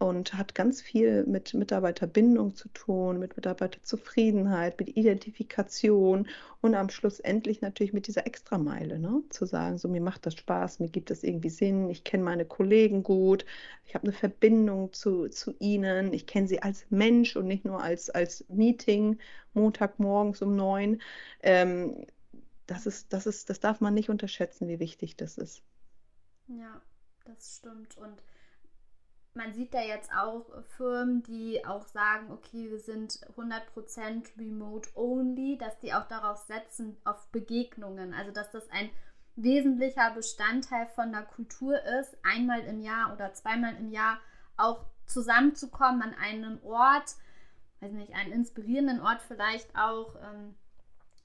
und hat ganz viel mit Mitarbeiterbindung zu tun, mit Mitarbeiterzufriedenheit, mit Identifikation und am Schluss endlich natürlich mit dieser Extrameile, ne? zu sagen, so mir macht das Spaß, mir gibt das irgendwie Sinn, ich kenne meine Kollegen gut, ich habe eine Verbindung zu, zu ihnen, ich kenne sie als Mensch und nicht nur als, als Meeting Montagmorgens um neun. Ähm, das, ist, das, ist, das darf man nicht unterschätzen, wie wichtig das ist. Ja, das stimmt und man sieht da jetzt auch Firmen, die auch sagen, okay, wir sind 100% remote only, dass die auch darauf setzen, auf Begegnungen. Also, dass das ein wesentlicher Bestandteil von der Kultur ist, einmal im Jahr oder zweimal im Jahr auch zusammenzukommen an einen Ort, weiß nicht, einen inspirierenden Ort vielleicht auch. Ähm,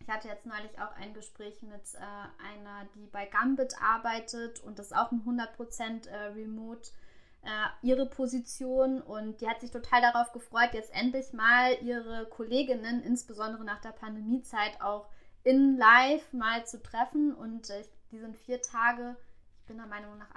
ich hatte jetzt neulich auch ein Gespräch mit äh, einer, die bei Gambit arbeitet und das ist auch ein 100% äh, Remote äh, ihre Position und die hat sich total darauf gefreut, jetzt endlich mal ihre Kolleginnen, insbesondere nach der Pandemiezeit, auch in live mal zu treffen. Und äh, die sind vier Tage, ich bin der Meinung, nach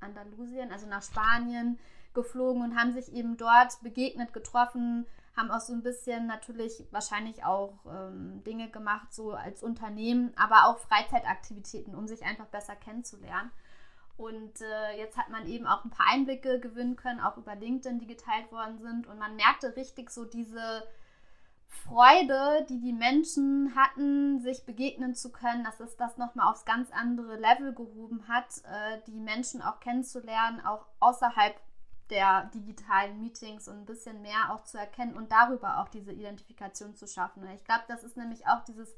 Andalusien, also nach Spanien geflogen und haben sich eben dort begegnet, getroffen, haben auch so ein bisschen natürlich wahrscheinlich auch ähm, Dinge gemacht, so als Unternehmen, aber auch Freizeitaktivitäten, um sich einfach besser kennenzulernen. Und äh, jetzt hat man eben auch ein paar Einblicke gewinnen können, auch über LinkedIn, die geteilt worden sind. Und man merkte richtig so diese Freude, die die Menschen hatten, sich begegnen zu können, dass es das nochmal aufs ganz andere Level gehoben hat, äh, die Menschen auch kennenzulernen, auch außerhalb der digitalen Meetings und ein bisschen mehr auch zu erkennen und darüber auch diese Identifikation zu schaffen. Ich glaube, das ist nämlich auch dieses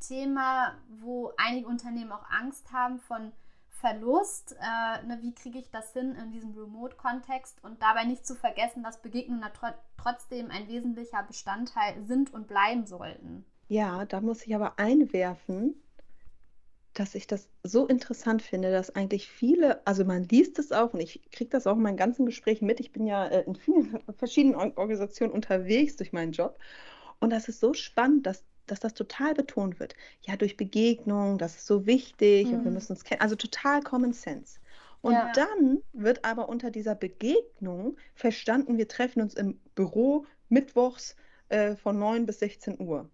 Thema, wo einige Unternehmen auch Angst haben von Verlust, äh, ne, wie kriege ich das hin in diesem Remote-Kontext und dabei nicht zu vergessen, dass Begegnungen tr trotzdem ein wesentlicher Bestandteil sind und bleiben sollten. Ja, da muss ich aber einwerfen, dass ich das so interessant finde, dass eigentlich viele, also man liest es auch und ich kriege das auch in meinen ganzen Gesprächen mit. Ich bin ja äh, in vielen verschiedenen Organisationen unterwegs durch meinen Job. Und das ist so spannend, dass dass das total betont wird. Ja, durch Begegnung, das ist so wichtig mhm. und wir mhm. müssen uns kennen. Also total Common Sense. Und ja. dann wird aber unter dieser Begegnung verstanden, wir treffen uns im Büro mittwochs äh, von 9 bis 16 Uhr.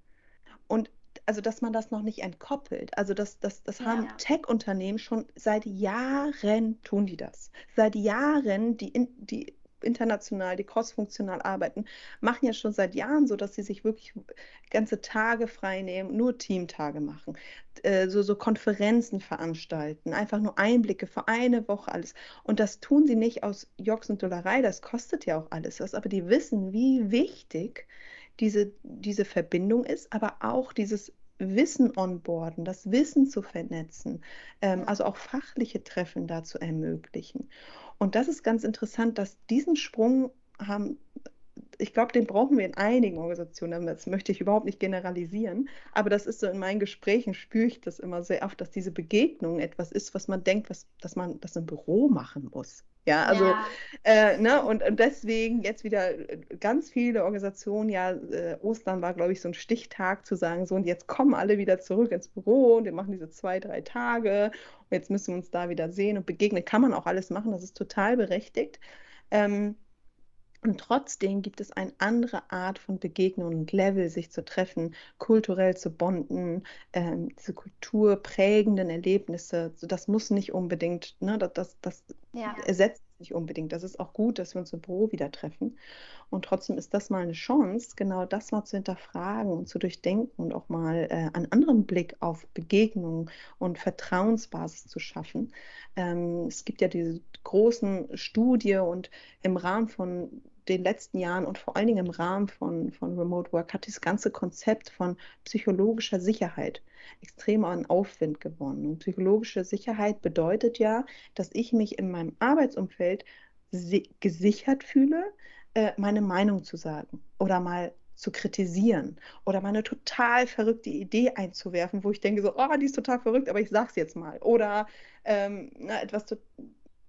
Und also, dass man das noch nicht entkoppelt. Also, das, das, das haben ja. Tech-Unternehmen schon seit Jahren tun die das. Seit Jahren, die, in, die international, die crossfunktional arbeiten, machen ja schon seit Jahren so, dass sie sich wirklich ganze Tage frei nehmen, nur Teamtage machen, äh, so, so Konferenzen veranstalten, einfach nur Einblicke für eine Woche alles. Und das tun sie nicht aus Jocks und Dollerei, das kostet ja auch alles was, aber die wissen, wie wichtig diese, diese Verbindung ist, aber auch dieses Wissen onboarden, das Wissen zu vernetzen, ähm, also auch fachliche Treffen da zu ermöglichen. Und das ist ganz interessant, dass diesen Sprung haben ich glaube, den brauchen wir in einigen Organisationen. Das möchte ich überhaupt nicht generalisieren. Aber das ist so in meinen Gesprächen, spüre ich das immer sehr oft, dass diese Begegnung etwas ist, was man denkt, was, dass man das im Büro machen muss. Ja, also, ja. Äh, ne, und, und deswegen jetzt wieder äh, ganz viele Organisationen, ja, äh, Ostern war, glaube ich, so ein Stichtag zu sagen, so, und jetzt kommen alle wieder zurück ins Büro und wir machen diese zwei, drei Tage und jetzt müssen wir uns da wieder sehen und begegnen. Kann man auch alles machen, das ist total berechtigt. Ähm, und trotzdem gibt es eine andere Art von Begegnungen und Level, sich zu treffen, kulturell zu bonden, ähm, diese kulturprägenden Erlebnisse. Das muss nicht unbedingt, ne, das, das, das ja. ersetzt nicht unbedingt. Das ist auch gut, dass wir uns im Büro wieder treffen. Und trotzdem ist das mal eine Chance, genau das mal zu hinterfragen und zu durchdenken und auch mal äh, einen anderen Blick auf Begegnungen und Vertrauensbasis zu schaffen. Ähm, es gibt ja diese großen Studie und im Rahmen von den letzten Jahren und vor allen Dingen im Rahmen von, von Remote Work hat das ganze Konzept von psychologischer Sicherheit extrem an Aufwind gewonnen. Und psychologische Sicherheit bedeutet ja, dass ich mich in meinem Arbeitsumfeld gesichert fühle, äh, meine Meinung zu sagen oder mal zu kritisieren oder mal eine total verrückte Idee einzuwerfen, wo ich denke so, oh, die ist total verrückt, aber ich sag's jetzt mal. Oder ähm, na, etwas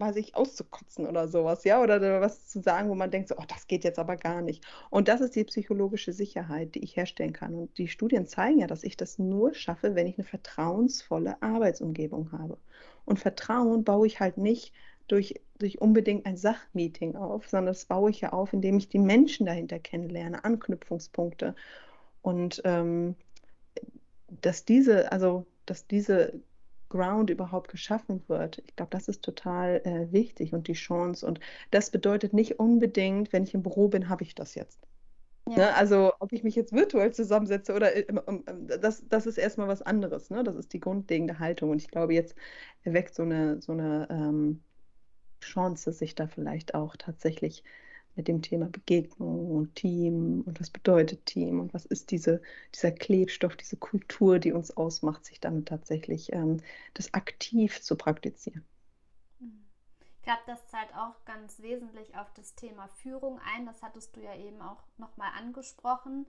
weiß ich, auszukotzen oder sowas, ja, oder was zu sagen, wo man denkt, so, oh, das geht jetzt aber gar nicht. Und das ist die psychologische Sicherheit, die ich herstellen kann. Und die Studien zeigen ja, dass ich das nur schaffe, wenn ich eine vertrauensvolle Arbeitsumgebung habe. Und Vertrauen baue ich halt nicht durch, durch unbedingt ein Sachmeeting auf, sondern das baue ich ja auf, indem ich die Menschen dahinter kennenlerne, Anknüpfungspunkte. Und ähm, dass diese, also dass diese Ground überhaupt geschaffen wird. Ich glaube, das ist total äh, wichtig und die Chance. Und das bedeutet nicht unbedingt, wenn ich im Büro bin, habe ich das jetzt. Ja. Ne? Also ob ich mich jetzt virtuell zusammensetze oder äh, das, das ist erstmal was anderes. Ne? Das ist die grundlegende Haltung. Und ich glaube, jetzt erweckt so eine, so eine ähm, Chance, sich da vielleicht auch tatsächlich mit dem Thema Begegnung und Team und was bedeutet Team und was ist diese, dieser Klebstoff, diese Kultur, die uns ausmacht, sich damit tatsächlich ähm, das aktiv zu praktizieren. Ich glaube, das zahlt auch ganz wesentlich auf das Thema Führung ein. Das hattest du ja eben auch nochmal angesprochen.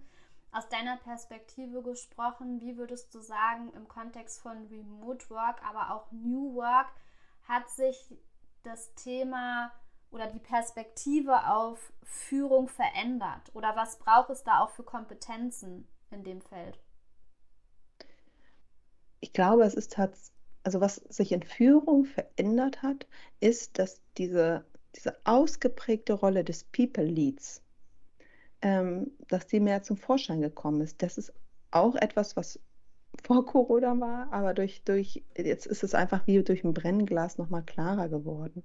Aus deiner Perspektive gesprochen, wie würdest du sagen, im Kontext von Remote Work, aber auch New Work, hat sich das Thema oder die Perspektive auf Führung verändert? Oder was braucht es da auch für Kompetenzen in dem Feld? Ich glaube, es ist tatsächlich, also was sich in Führung verändert hat, ist, dass diese, diese ausgeprägte Rolle des People Leads, ähm, dass die mehr zum Vorschein gekommen ist. Das ist auch etwas, was vor Corona war, aber durch, durch, jetzt ist es einfach wie durch ein Brennglas nochmal klarer geworden.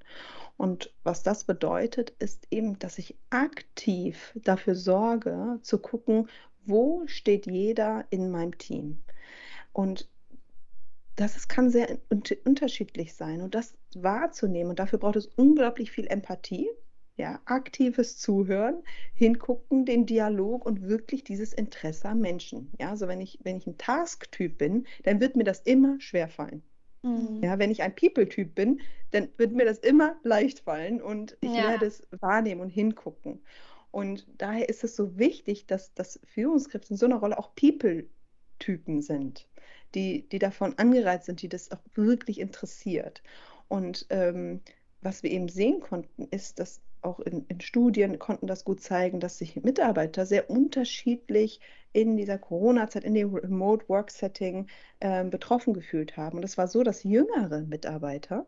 Und was das bedeutet, ist eben, dass ich aktiv dafür sorge, zu gucken, wo steht jeder in meinem Team. Und das kann sehr unterschiedlich sein. Und das wahrzunehmen, und dafür braucht es unglaublich viel Empathie ja, aktives Zuhören, hingucken, den Dialog und wirklich dieses Interesse am Menschen. Ja, also wenn ich, wenn ich ein Task-Typ bin, dann wird mir das immer schwer fallen. Mhm. Ja, wenn ich ein People-Typ bin, dann wird mir das immer leicht fallen und ich ja. werde es wahrnehmen und hingucken. Und daher ist es so wichtig, dass, dass Führungskräfte in so einer Rolle auch People-Typen sind, die, die davon angereizt sind, die das auch wirklich interessiert. Und ähm, was wir eben sehen konnten, ist, dass auch in, in, Studien konnten das gut zeigen, dass sich Mitarbeiter sehr unterschiedlich in dieser Corona-Zeit, in dem Remote Work Setting äh, betroffen gefühlt haben. Und es war so, dass jüngere Mitarbeiter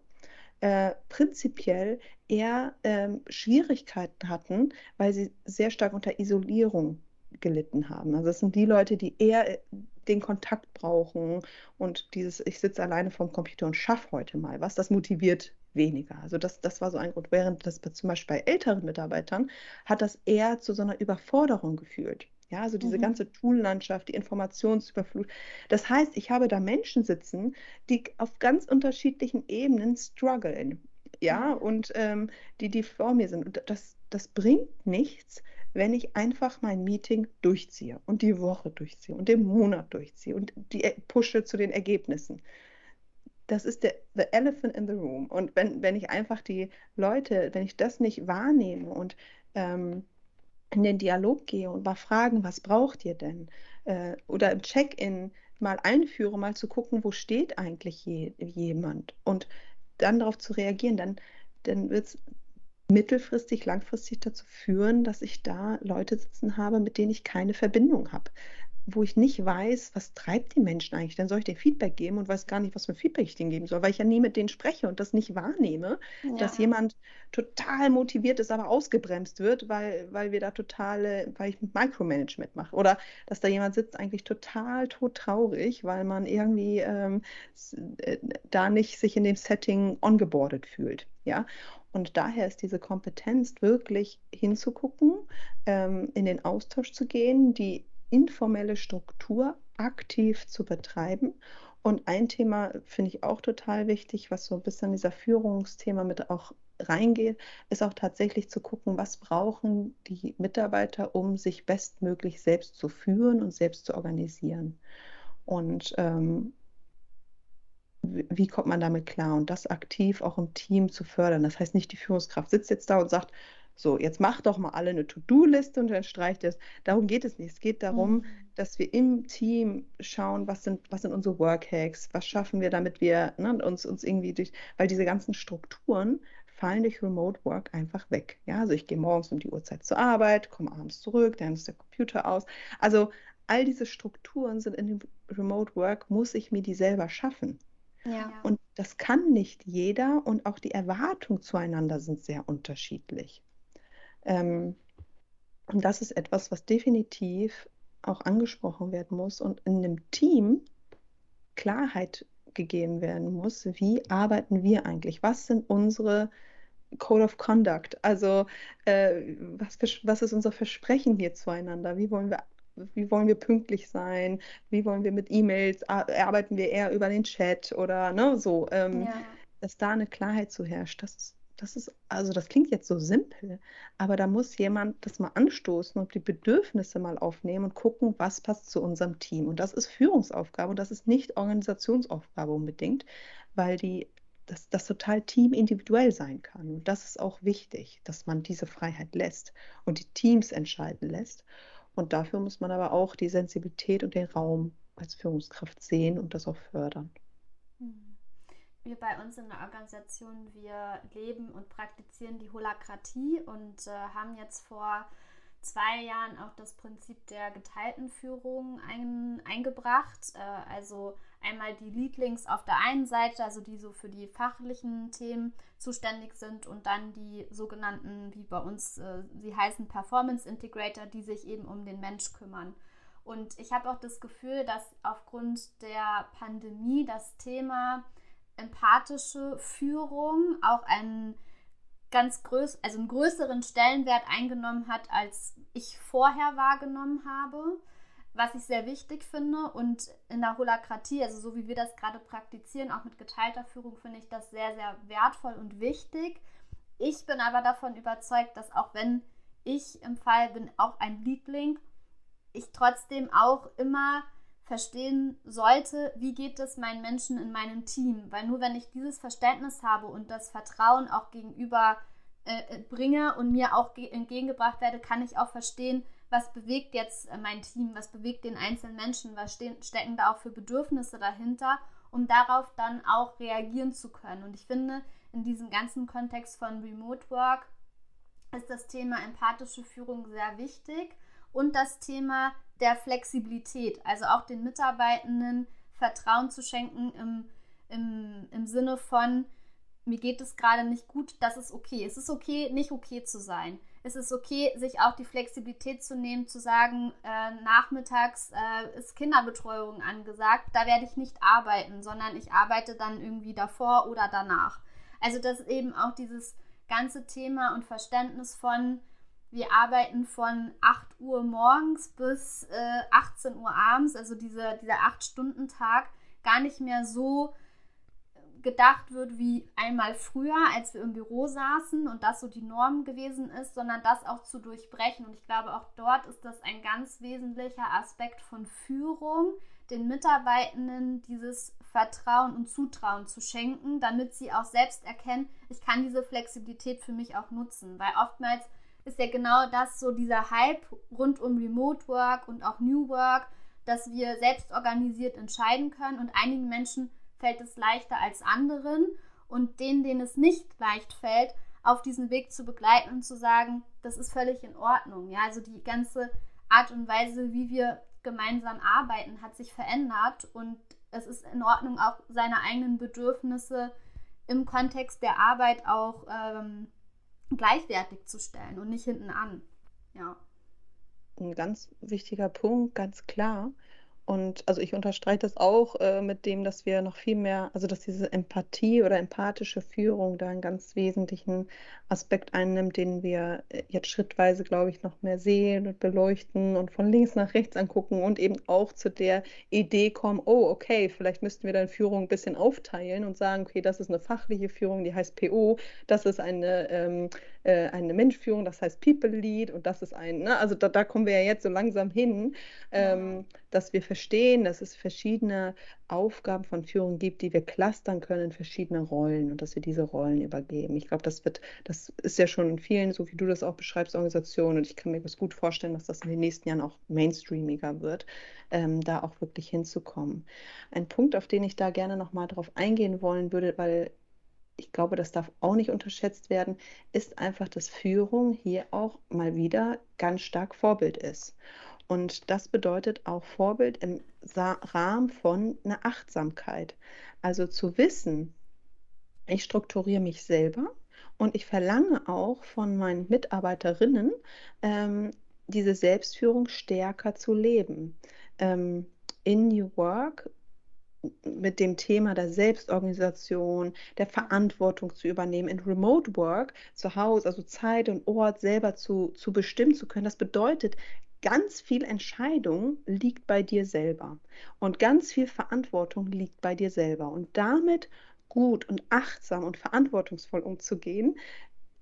äh, prinzipiell eher äh, Schwierigkeiten hatten, weil sie sehr stark unter Isolierung gelitten haben. Also es sind die Leute, die eher äh, den Kontakt brauchen und dieses, ich sitze alleine vorm Computer und schaffe heute mal was, das motiviert weniger. Also das, das war so ein Grund. Während das zum Beispiel bei älteren Mitarbeitern hat das eher zu so einer Überforderung gefühlt. Ja, also diese mhm. ganze Toollandschaft, die Informationsüberflut. Das heißt, ich habe da Menschen sitzen, die auf ganz unterschiedlichen Ebenen strugglen. Ja, mhm. und ähm, die, die vor mir sind. Und das, das bringt nichts, wenn ich einfach mein Meeting durchziehe und die Woche durchziehe und den Monat durchziehe und die äh, pushe zu den Ergebnissen. Das ist der the elephant in the room. Und wenn, wenn ich einfach die Leute, wenn ich das nicht wahrnehme und ähm, in den Dialog gehe und mal fragen, was braucht ihr denn? Äh, oder im Check-in mal einführe, mal zu gucken, wo steht eigentlich je, jemand und dann darauf zu reagieren, dann, dann wird es mittelfristig, langfristig dazu führen, dass ich da Leute sitzen habe, mit denen ich keine Verbindung habe wo ich nicht weiß, was treibt die Menschen eigentlich, dann soll ich denen Feedback geben und weiß gar nicht, was für Feedback ich denen geben soll, weil ich ja nie mit denen spreche und das nicht wahrnehme, ja. dass jemand total motiviert ist, aber ausgebremst wird, weil, weil wir da totale, weil ich Micromanagement mache. Oder dass da jemand sitzt eigentlich total todtraurig, weil man irgendwie ähm, äh, da nicht sich in dem Setting ongeboardet fühlt. Ja. Und daher ist diese Kompetenz wirklich hinzugucken, ähm, in den Austausch zu gehen, die informelle Struktur aktiv zu betreiben. Und ein Thema finde ich auch total wichtig, was so ein bisschen dieser Führungsthema mit auch reingeht, ist auch tatsächlich zu gucken, was brauchen die Mitarbeiter, um sich bestmöglich selbst zu führen und selbst zu organisieren. Und ähm, wie kommt man damit klar und das aktiv auch im Team zu fördern. Das heißt nicht, die Führungskraft sitzt jetzt da und sagt, so, jetzt macht doch mal alle eine To-Do-Liste und dann streicht es. Darum geht es nicht. Es geht darum, mhm. dass wir im Team schauen, was sind, was sind unsere Work-Hacks, was schaffen wir, damit wir ne, uns, uns irgendwie durch, weil diese ganzen Strukturen fallen durch Remote Work einfach weg. Ja, also ich gehe morgens um die Uhrzeit zur Arbeit, komme abends zurück, dann ist der Computer aus. Also all diese Strukturen sind in dem Remote Work, muss ich mir die selber schaffen. Ja. Und das kann nicht jeder und auch die Erwartungen zueinander sind sehr unterschiedlich. Ähm, und das ist etwas, was definitiv auch angesprochen werden muss und in einem Team Klarheit gegeben werden muss, wie arbeiten wir eigentlich? Was sind unsere Code of Conduct? Also äh, was, was ist unser Versprechen hier zueinander? Wie wollen wir wie wollen wir pünktlich sein? Wie wollen wir mit E-Mails? Arbeiten wir eher über den Chat oder ne, so? Ähm, ja. Dass da eine Klarheit zu herrscht, das das ist, also das klingt jetzt so simpel, aber da muss jemand das mal anstoßen und die Bedürfnisse mal aufnehmen und gucken, was passt zu unserem Team. Und das ist Führungsaufgabe und das ist nicht Organisationsaufgabe unbedingt, weil die, das, das total teamindividuell sein kann. Und das ist auch wichtig, dass man diese Freiheit lässt und die Teams entscheiden lässt. Und dafür muss man aber auch die Sensibilität und den Raum als Führungskraft sehen und das auch fördern. Mhm wir bei uns in der Organisation, wir leben und praktizieren die Holakratie und äh, haben jetzt vor zwei Jahren auch das Prinzip der geteilten Führung ein, eingebracht. Äh, also einmal die Leadlings auf der einen Seite, also die so für die fachlichen Themen zuständig sind und dann die sogenannten, wie bei uns äh, sie heißen, Performance Integrator, die sich eben um den Mensch kümmern. Und ich habe auch das Gefühl, dass aufgrund der Pandemie das Thema empathische Führung auch einen ganz größ also einen größeren Stellenwert eingenommen hat, als ich vorher wahrgenommen habe, was ich sehr wichtig finde. Und in der Holakratie, also so wie wir das gerade praktizieren, auch mit geteilter Führung, finde ich das sehr, sehr wertvoll und wichtig. Ich bin aber davon überzeugt, dass auch wenn ich im Fall bin, auch ein Liebling, ich trotzdem auch immer verstehen sollte, wie geht es meinen Menschen in meinem Team. Weil nur wenn ich dieses Verständnis habe und das Vertrauen auch gegenüber äh, äh bringe und mir auch entgegengebracht werde, kann ich auch verstehen, was bewegt jetzt äh, mein Team, was bewegt den einzelnen Menschen, was stehen, stecken da auch für Bedürfnisse dahinter, um darauf dann auch reagieren zu können. Und ich finde, in diesem ganzen Kontext von Remote Work ist das Thema empathische Führung sehr wichtig und das Thema der Flexibilität, also auch den Mitarbeitenden Vertrauen zu schenken im, im, im Sinne von, mir geht es gerade nicht gut, das ist okay. Es ist okay, nicht okay zu sein. Es ist okay, sich auch die Flexibilität zu nehmen, zu sagen, äh, nachmittags äh, ist Kinderbetreuung angesagt, da werde ich nicht arbeiten, sondern ich arbeite dann irgendwie davor oder danach. Also dass eben auch dieses ganze Thema und Verständnis von, wir arbeiten von 8 Uhr morgens bis äh, 18 Uhr abends, also diese, dieser 8-Stunden-Tag, gar nicht mehr so gedacht wird wie einmal früher, als wir im Büro saßen und das so die Norm gewesen ist, sondern das auch zu durchbrechen. Und ich glaube, auch dort ist das ein ganz wesentlicher Aspekt von Führung, den Mitarbeitenden dieses Vertrauen und Zutrauen zu schenken, damit sie auch selbst erkennen, ich kann diese Flexibilität für mich auch nutzen. Weil oftmals ist ja genau das so dieser Hype rund um Remote Work und auch New Work, dass wir selbst organisiert entscheiden können. Und einigen Menschen fällt es leichter als anderen. Und denen, denen es nicht leicht fällt, auf diesen Weg zu begleiten und zu sagen, das ist völlig in Ordnung. Ja, also die ganze Art und Weise, wie wir gemeinsam arbeiten, hat sich verändert. Und es ist in Ordnung, auch seine eigenen Bedürfnisse im Kontext der Arbeit auch ähm, gleichwertig zu stellen und nicht hinten an. Ja. Ein ganz wichtiger Punkt, ganz klar. Und also ich unterstreiche das auch äh, mit dem, dass wir noch viel mehr, also dass diese Empathie oder empathische Führung da einen ganz wesentlichen Aspekt einnimmt, den wir äh, jetzt schrittweise, glaube ich, noch mehr sehen und beleuchten und von links nach rechts angucken und eben auch zu der Idee kommen, oh, okay, vielleicht müssten wir dann Führung ein bisschen aufteilen und sagen, okay, das ist eine fachliche Führung, die heißt PO, das ist eine, ähm, äh, eine Menschführung, das heißt People Lead und das ist ein, ne? also da, da kommen wir ja jetzt so langsam hin, ähm, dass wir verstehen, dass es verschiedene Aufgaben von Führung gibt, die wir clustern können in verschiedene Rollen und dass wir diese Rollen übergeben. Ich glaube, das wird, das ist ja schon in vielen, so wie du das auch beschreibst, Organisationen und ich kann mir das gut vorstellen, dass das in den nächsten Jahren auch mainstreamiger wird, ähm, da auch wirklich hinzukommen. Ein Punkt, auf den ich da gerne nochmal drauf eingehen wollen würde, weil ich glaube, das darf auch nicht unterschätzt werden, ist einfach, dass Führung hier auch mal wieder ganz stark Vorbild ist. Und das bedeutet auch Vorbild im Rahmen von einer Achtsamkeit. Also zu wissen, ich strukturiere mich selber und ich verlange auch von meinen Mitarbeiterinnen, ähm, diese Selbstführung stärker zu leben. Ähm, in New Work mit dem Thema der Selbstorganisation, der Verantwortung zu übernehmen, in Remote Work zu Hause, also Zeit und Ort selber zu, zu bestimmen zu können. Das bedeutet, ganz viel Entscheidung liegt bei dir selber und ganz viel Verantwortung liegt bei dir selber. Und damit gut und achtsam und verantwortungsvoll umzugehen,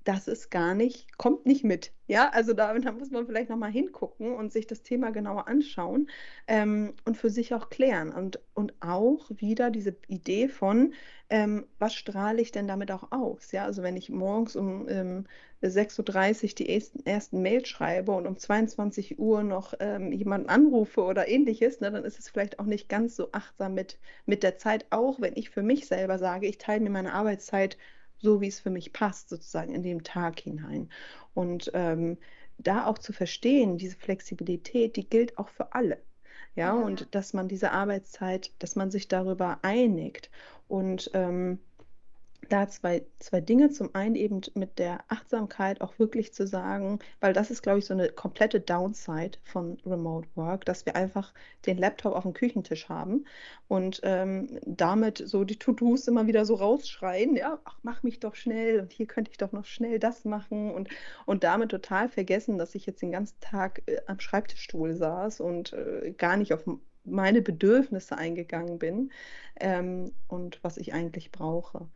das ist gar nicht, kommt nicht mit. Ja, also da, da muss man vielleicht nochmal hingucken und sich das Thema genauer anschauen ähm, und für sich auch klären. Und, und auch wieder diese Idee von, ähm, was strahle ich denn damit auch aus? Ja, also wenn ich morgens um ähm, 6.30 Uhr die ersten, ersten Mails schreibe und um 22 Uhr noch ähm, jemanden anrufe oder ähnliches, ne, dann ist es vielleicht auch nicht ganz so achtsam mit, mit der Zeit, auch wenn ich für mich selber sage, ich teile mir meine Arbeitszeit so wie es für mich passt, sozusagen in den Tag hinein. Und ähm, da auch zu verstehen, diese Flexibilität, die gilt auch für alle. Ja, ja. und dass man diese Arbeitszeit, dass man sich darüber einigt. Und ähm, da zwei, zwei Dinge. Zum einen eben mit der Achtsamkeit auch wirklich zu sagen, weil das ist, glaube ich, so eine komplette Downside von Remote Work, dass wir einfach den Laptop auf dem Küchentisch haben und ähm, damit so die To-Dos immer wieder so rausschreien, ja, ach, mach mich doch schnell und hier könnte ich doch noch schnell das machen und, und damit total vergessen, dass ich jetzt den ganzen Tag äh, am Schreibtischstuhl saß und äh, gar nicht auf meine Bedürfnisse eingegangen bin ähm, und was ich eigentlich brauche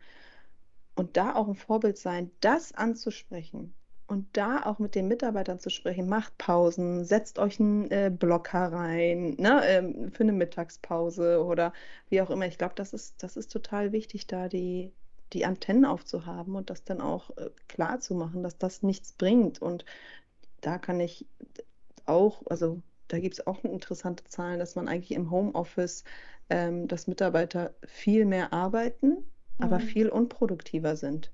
und da auch ein Vorbild sein, das anzusprechen und da auch mit den Mitarbeitern zu sprechen, macht Pausen, setzt euch einen äh, Blocker rein ne, ähm, für eine Mittagspause oder wie auch immer. Ich glaube, das ist, das ist total wichtig, da die, die Antennen aufzuhaben und das dann auch äh, klar zu machen, dass das nichts bringt. Und da kann ich auch, also da gibt es auch interessante Zahlen, dass man eigentlich im Homeoffice, ähm, dass Mitarbeiter viel mehr arbeiten aber mhm. viel unproduktiver sind.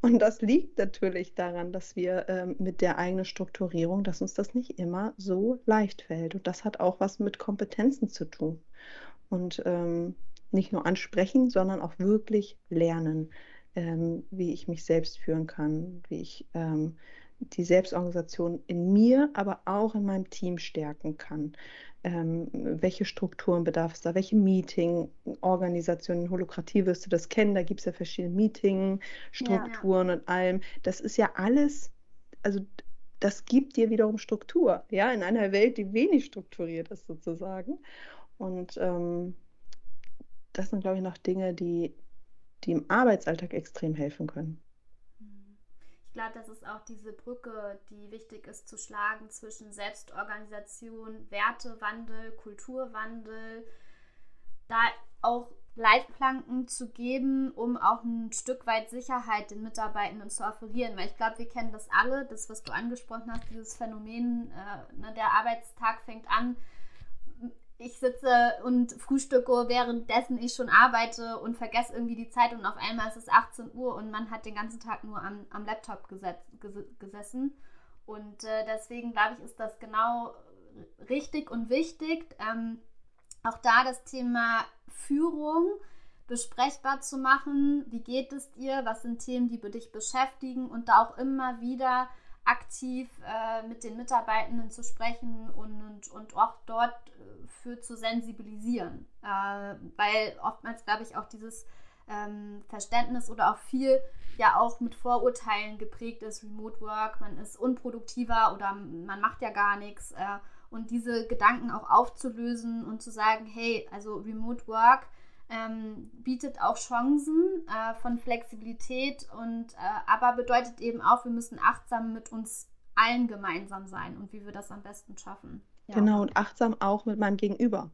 Und das liegt natürlich daran, dass wir ähm, mit der eigenen Strukturierung, dass uns das nicht immer so leicht fällt. Und das hat auch was mit Kompetenzen zu tun. Und ähm, nicht nur ansprechen, sondern auch wirklich lernen, ähm, wie ich mich selbst führen kann, wie ich ähm, die Selbstorganisation in mir, aber auch in meinem Team stärken kann. Ähm, welche Strukturen bedarf es da? Welche Meeting-Organisationen, Holokratie wirst du das kennen? Da gibt es ja verschiedene Meeting-Strukturen ja. und allem. Das ist ja alles, also das gibt dir wiederum Struktur, ja, in einer Welt, die wenig strukturiert ist sozusagen. Und ähm, das sind, glaube ich, noch Dinge, die, die im Arbeitsalltag extrem helfen können glaube, das ist auch diese Brücke, die wichtig ist zu schlagen zwischen Selbstorganisation, Wertewandel, Kulturwandel, da auch Leitplanken zu geben, um auch ein Stück weit Sicherheit den Mitarbeitenden zu offerieren. Weil ich glaube, wir kennen das alle, das, was du angesprochen hast, dieses Phänomen, äh, ne, der Arbeitstag fängt an, ich sitze und frühstücke, währenddessen ich schon arbeite und vergesse irgendwie die Zeit und auf einmal ist es 18 Uhr und man hat den ganzen Tag nur am, am Laptop gesetz, gesessen. Und äh, deswegen glaube ich, ist das genau richtig und wichtig, ähm, auch da das Thema Führung besprechbar zu machen. Wie geht es dir? Was sind Themen, die dich beschäftigen? Und da auch immer wieder aktiv äh, mit den Mitarbeitenden zu sprechen und, und, und auch dort äh, für zu sensibilisieren. Äh, weil oftmals, glaube ich, auch dieses ähm, Verständnis oder auch viel ja auch mit Vorurteilen geprägt ist, Remote Work, man ist unproduktiver oder man macht ja gar nichts. Äh, und diese Gedanken auch aufzulösen und zu sagen, hey, also Remote Work ähm, bietet auch Chancen äh, von Flexibilität und äh, aber bedeutet eben auch, wir müssen achtsam mit uns allen gemeinsam sein und wie wir das am besten schaffen. Ja. Genau, und achtsam auch mit meinem Gegenüber.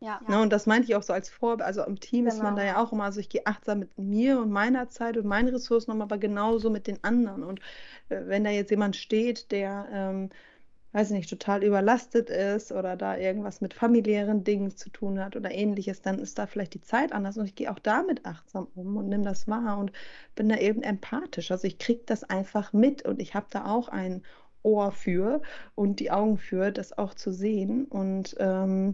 Ja. Ne, und das meinte ich auch so als Vorbild. Also im Team genau. ist man da genau. ja auch immer, also ich gehe achtsam mit mir und meiner Zeit und meinen Ressourcen um, aber genauso mit den anderen. Und äh, wenn da jetzt jemand steht, der ähm, weiß ich nicht, total überlastet ist oder da irgendwas mit familiären Dingen zu tun hat oder ähnliches, dann ist da vielleicht die Zeit anders und ich gehe auch damit achtsam um und nehme das wahr und bin da eben empathisch. Also ich kriege das einfach mit und ich habe da auch ein Ohr für und die Augen für, das auch zu sehen und ähm,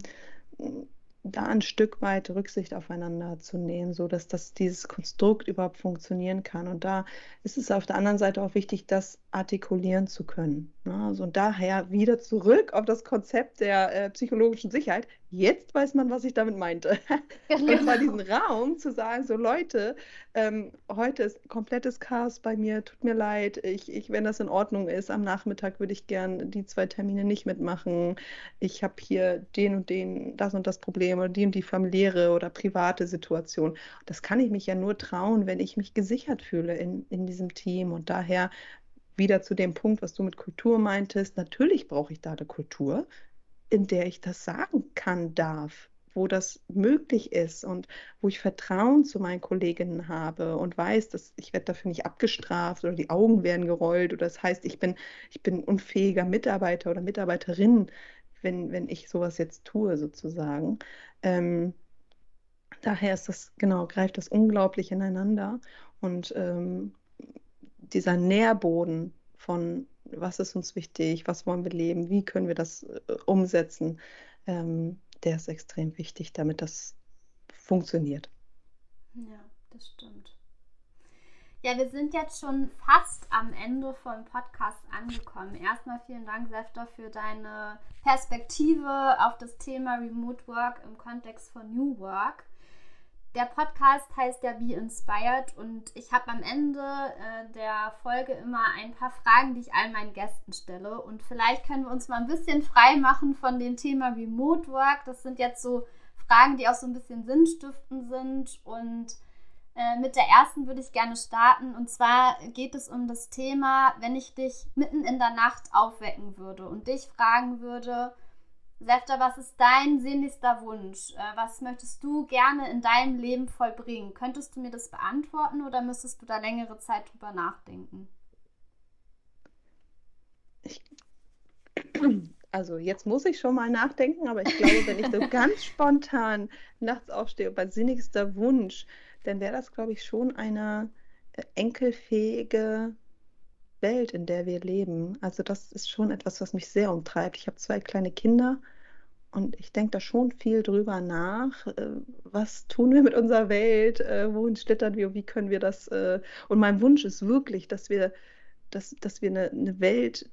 da ein Stück weit Rücksicht aufeinander zu nehmen, so dass das dieses Konstrukt überhaupt funktionieren kann. Und da ist es auf der anderen Seite auch wichtig, das artikulieren zu können. Ne? Also und daher wieder zurück auf das Konzept der äh, psychologischen Sicherheit. Jetzt weiß man, was ich damit meinte. Genau. Und zwar diesen Raum zu sagen, so Leute, ähm, heute ist komplettes Chaos bei mir, tut mir leid, ich, ich, wenn das in Ordnung ist, am Nachmittag würde ich gern die zwei Termine nicht mitmachen. Ich habe hier den und den, das und das Problem oder die und die familiäre oder private Situation. Das kann ich mich ja nur trauen, wenn ich mich gesichert fühle in, in diesem Team. Und daher wieder zu dem Punkt, was du mit Kultur meintest. Natürlich brauche ich da eine Kultur, in der ich das sagen kann, darf, wo das möglich ist und wo ich Vertrauen zu meinen Kolleginnen habe und weiß, dass ich werde dafür nicht abgestraft oder die Augen werden gerollt oder das heißt, ich bin, ich bin unfähiger Mitarbeiter oder Mitarbeiterin, wenn, wenn ich sowas jetzt tue, sozusagen. Ähm, daher ist das, genau, greift das unglaublich ineinander und ähm, dieser Nährboden von was ist uns wichtig, was wollen wir leben, wie können wir das äh, umsetzen, ähm, der ist extrem wichtig, damit das funktioniert. Ja, das stimmt. Ja, wir sind jetzt schon fast am Ende vom Podcast angekommen. Erstmal vielen Dank, Sefter, für deine Perspektive auf das Thema Remote Work im Kontext von New Work der Podcast heißt ja Be Inspired und ich habe am Ende äh, der Folge immer ein paar Fragen, die ich allen meinen Gästen stelle. Und vielleicht können wir uns mal ein bisschen frei machen von dem Thema Remote Work. Das sind jetzt so Fragen, die auch so ein bisschen sinnstiftend sind. Und äh, mit der ersten würde ich gerne starten. Und zwar geht es um das Thema, wenn ich dich mitten in der Nacht aufwecken würde und dich fragen würde, Sefta, was ist dein sehnlichster Wunsch? Äh, was möchtest du gerne in deinem Leben vollbringen? Könntest du mir das beantworten oder müsstest du da längere Zeit drüber nachdenken? Ich, also jetzt muss ich schon mal nachdenken, aber ich glaube, wenn ich so ganz spontan nachts aufstehe, bei sinnigster Wunsch, dann wäre das, glaube ich, schon eine äh, enkelfähige Welt, in der wir leben. Also das ist schon etwas, was mich sehr umtreibt. Ich habe zwei kleine Kinder und ich denke da schon viel drüber nach. Äh, was tun wir mit unserer Welt? Äh, wohin schlittern wir? Wie können wir das? Äh, und mein Wunsch ist wirklich, dass wir dass, dass wir eine, eine Welt,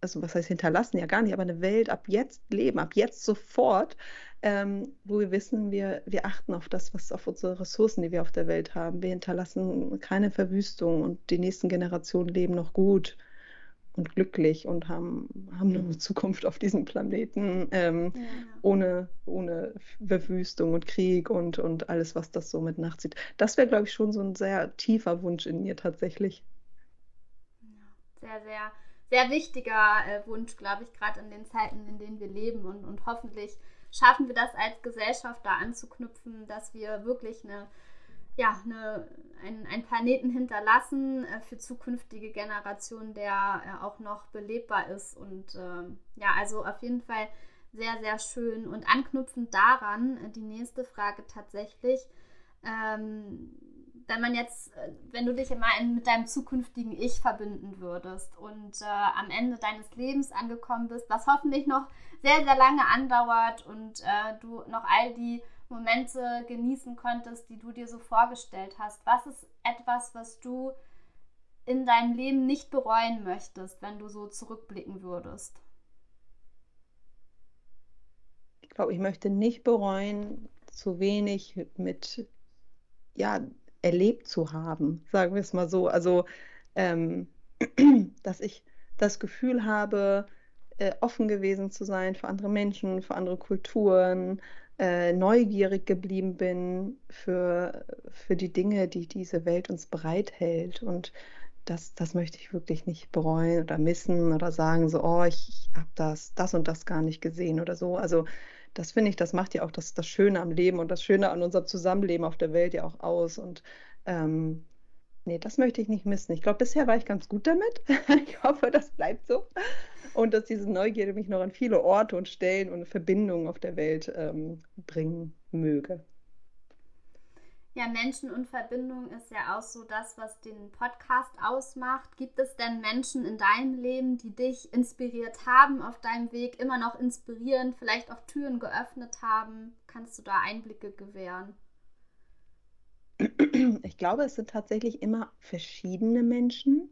also was heißt hinterlassen, ja gar nicht, aber eine Welt ab jetzt leben, ab jetzt sofort, ähm, wo wir wissen, wir, wir achten auf das, was auf unsere Ressourcen, die wir auf der Welt haben. Wir hinterlassen keine Verwüstung und die nächsten Generationen leben noch gut und glücklich und haben, haben eine Zukunft auf diesem Planeten ähm, ja. ohne, ohne Verwüstung und Krieg und, und alles, was das so mit nachzieht. Das wäre, glaube ich, schon so ein sehr tiefer Wunsch in mir tatsächlich. Sehr, sehr, sehr wichtiger äh, Wunsch, glaube ich, gerade in den Zeiten, in denen wir leben und, und hoffentlich schaffen wir das als Gesellschaft da anzuknüpfen, dass wir wirklich eine, ja, eine, einen, einen Planeten hinterlassen äh, für zukünftige Generationen, der äh, auch noch belebbar ist. Und äh, ja, also auf jeden Fall sehr, sehr schön. Und anknüpfend daran, äh, die nächste Frage tatsächlich. Ähm, wenn man jetzt, äh, wenn du dich immer mit deinem zukünftigen Ich verbinden würdest und äh, am Ende deines Lebens angekommen bist, was hoffentlich noch sehr, sehr lange andauert und äh, du noch all die Momente genießen konntest, die du dir so vorgestellt hast. Was ist etwas, was du in deinem Leben nicht bereuen möchtest, wenn du so zurückblicken würdest? Ich glaube, ich möchte nicht bereuen, zu wenig mit ja, erlebt zu haben, sagen wir es mal so. Also, ähm, dass ich das Gefühl habe, äh, offen gewesen zu sein für andere Menschen, für andere Kulturen, äh, neugierig geblieben bin für, für die Dinge, die diese Welt uns bereithält. Und das, das möchte ich wirklich nicht bereuen oder missen oder sagen, so, oh, ich, ich habe das, das und das gar nicht gesehen oder so. Also das finde ich, das macht ja auch das, das Schöne am Leben und das Schöne an unserem Zusammenleben auf der Welt ja auch aus. Und ähm, nee, das möchte ich nicht missen. Ich glaube, bisher war ich ganz gut damit. ich hoffe, das bleibt so. Und dass diese Neugierde mich noch an viele Orte und Stellen und Verbindungen auf der Welt ähm, bringen möge. Ja, Menschen und Verbindung ist ja auch so das, was den Podcast ausmacht. Gibt es denn Menschen in deinem Leben, die dich inspiriert haben auf deinem Weg, immer noch inspirieren, vielleicht auch Türen geöffnet haben? Kannst du da Einblicke gewähren? Ich glaube, es sind tatsächlich immer verschiedene Menschen,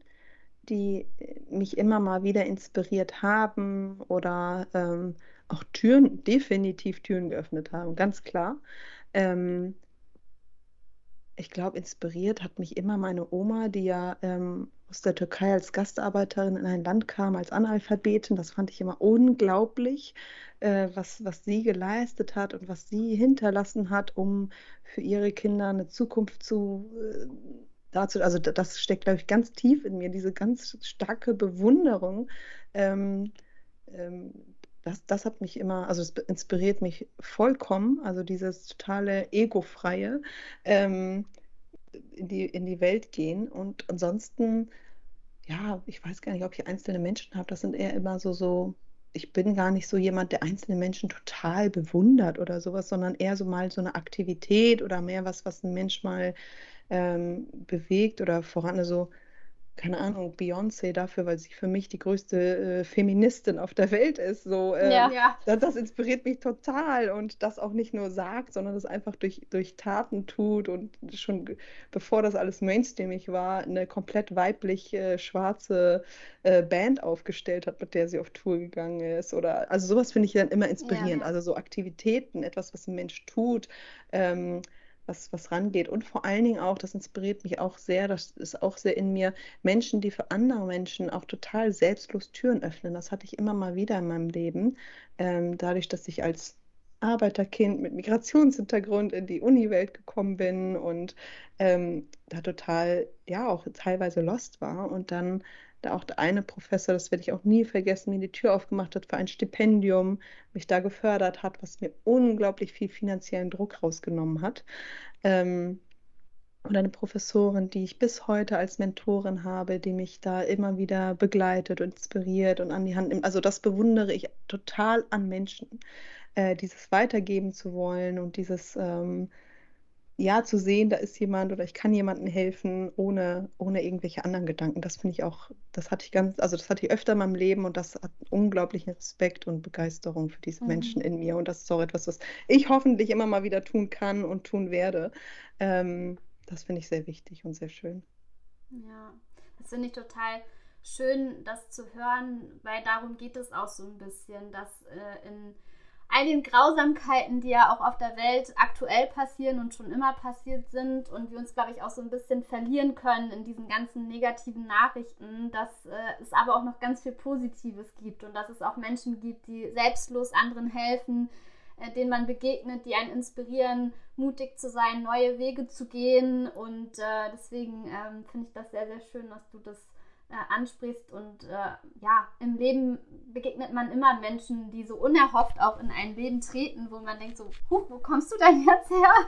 die mich immer mal wieder inspiriert haben oder ähm, auch Türen, definitiv Türen geöffnet haben, ganz klar. Ähm, ich glaube, inspiriert hat mich immer meine Oma, die ja ähm, aus der Türkei als Gastarbeiterin in ein Land kam, als Analphabetin. Das fand ich immer unglaublich, äh, was, was sie geleistet hat und was sie hinterlassen hat, um für ihre Kinder eine Zukunft zu äh, dazu. Also das steckt, glaube ich, ganz tief in mir, diese ganz starke Bewunderung. Ähm, ähm, das, das hat mich immer, also es inspiriert mich vollkommen, also dieses totale Ego-freie ähm, in, die, in die Welt gehen. Und ansonsten, ja, ich weiß gar nicht, ob ich einzelne Menschen habe, das sind eher immer so, so, ich bin gar nicht so jemand, der einzelne Menschen total bewundert oder sowas, sondern eher so mal so eine Aktivität oder mehr was, was ein Mensch mal ähm, bewegt oder voran, also keine Ahnung, Beyoncé dafür, weil sie für mich die größte äh, Feministin auf der Welt ist. So, äh, ja. das, das, inspiriert mich total und das auch nicht nur sagt, sondern das einfach durch, durch Taten tut und schon bevor das alles mainstreamig war, eine komplett weiblich äh, schwarze äh, Band aufgestellt hat, mit der sie auf Tour gegangen ist. Oder also sowas finde ich dann immer inspirierend. Ja. Also so Aktivitäten, etwas, was ein Mensch tut. Ähm, was, was rangeht. Und vor allen Dingen auch, das inspiriert mich auch sehr, das ist auch sehr in mir, Menschen, die für andere Menschen auch total selbstlos Türen öffnen. Das hatte ich immer mal wieder in meinem Leben. Ähm, dadurch, dass ich als Arbeiterkind mit Migrationshintergrund in die Uni-Welt gekommen bin und ähm, da total, ja, auch teilweise lost war und dann da auch der eine Professor, das werde ich auch nie vergessen, mir die Tür aufgemacht hat für ein Stipendium, mich da gefördert hat, was mir unglaublich viel finanziellen Druck rausgenommen hat. Ähm, und eine Professorin, die ich bis heute als Mentorin habe, die mich da immer wieder begleitet und inspiriert und an die Hand nimmt. Also das bewundere ich total an Menschen, äh, dieses weitergeben zu wollen und dieses ähm, ja, zu sehen, da ist jemand oder ich kann jemandem helfen, ohne, ohne irgendwelche anderen Gedanken. Das finde ich auch, das hatte ich ganz, also das hatte ich öfter in meinem Leben und das hat unglaublichen Respekt und Begeisterung für diese mhm. Menschen in mir. Und das ist auch etwas, was ich hoffentlich immer mal wieder tun kann und tun werde. Ähm, das finde ich sehr wichtig und sehr schön. Ja, das finde ich total schön, das zu hören, weil darum geht es auch so ein bisschen, dass äh, in all den Grausamkeiten, die ja auch auf der Welt aktuell passieren und schon immer passiert sind und wir uns, glaube ich, auch so ein bisschen verlieren können in diesen ganzen negativen Nachrichten, dass äh, es aber auch noch ganz viel Positives gibt und dass es auch Menschen gibt, die selbstlos anderen helfen, äh, denen man begegnet, die einen inspirieren, mutig zu sein, neue Wege zu gehen. Und äh, deswegen ähm, finde ich das sehr, sehr schön, dass du das äh, ansprichst. Und äh, ja, im Leben begegnet man immer Menschen, die so unerhofft auch in ein Leben treten, wo man denkt so, Huch, wo kommst du denn jetzt her?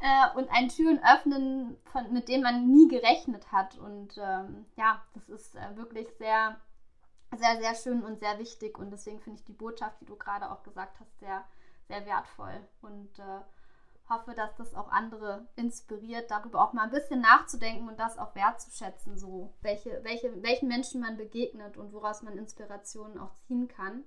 Äh, und ein Türen öffnen, von, mit denen man nie gerechnet hat. Und ähm, ja, das ist äh, wirklich sehr, sehr, sehr schön und sehr wichtig. Und deswegen finde ich die Botschaft, die du gerade auch gesagt hast, sehr, sehr wertvoll. Und äh, hoffe, dass das auch andere inspiriert, darüber auch mal ein bisschen nachzudenken und das auch wertzuschätzen, so welche, welche, welchen Menschen man begegnet und woraus man Inspirationen auch ziehen kann.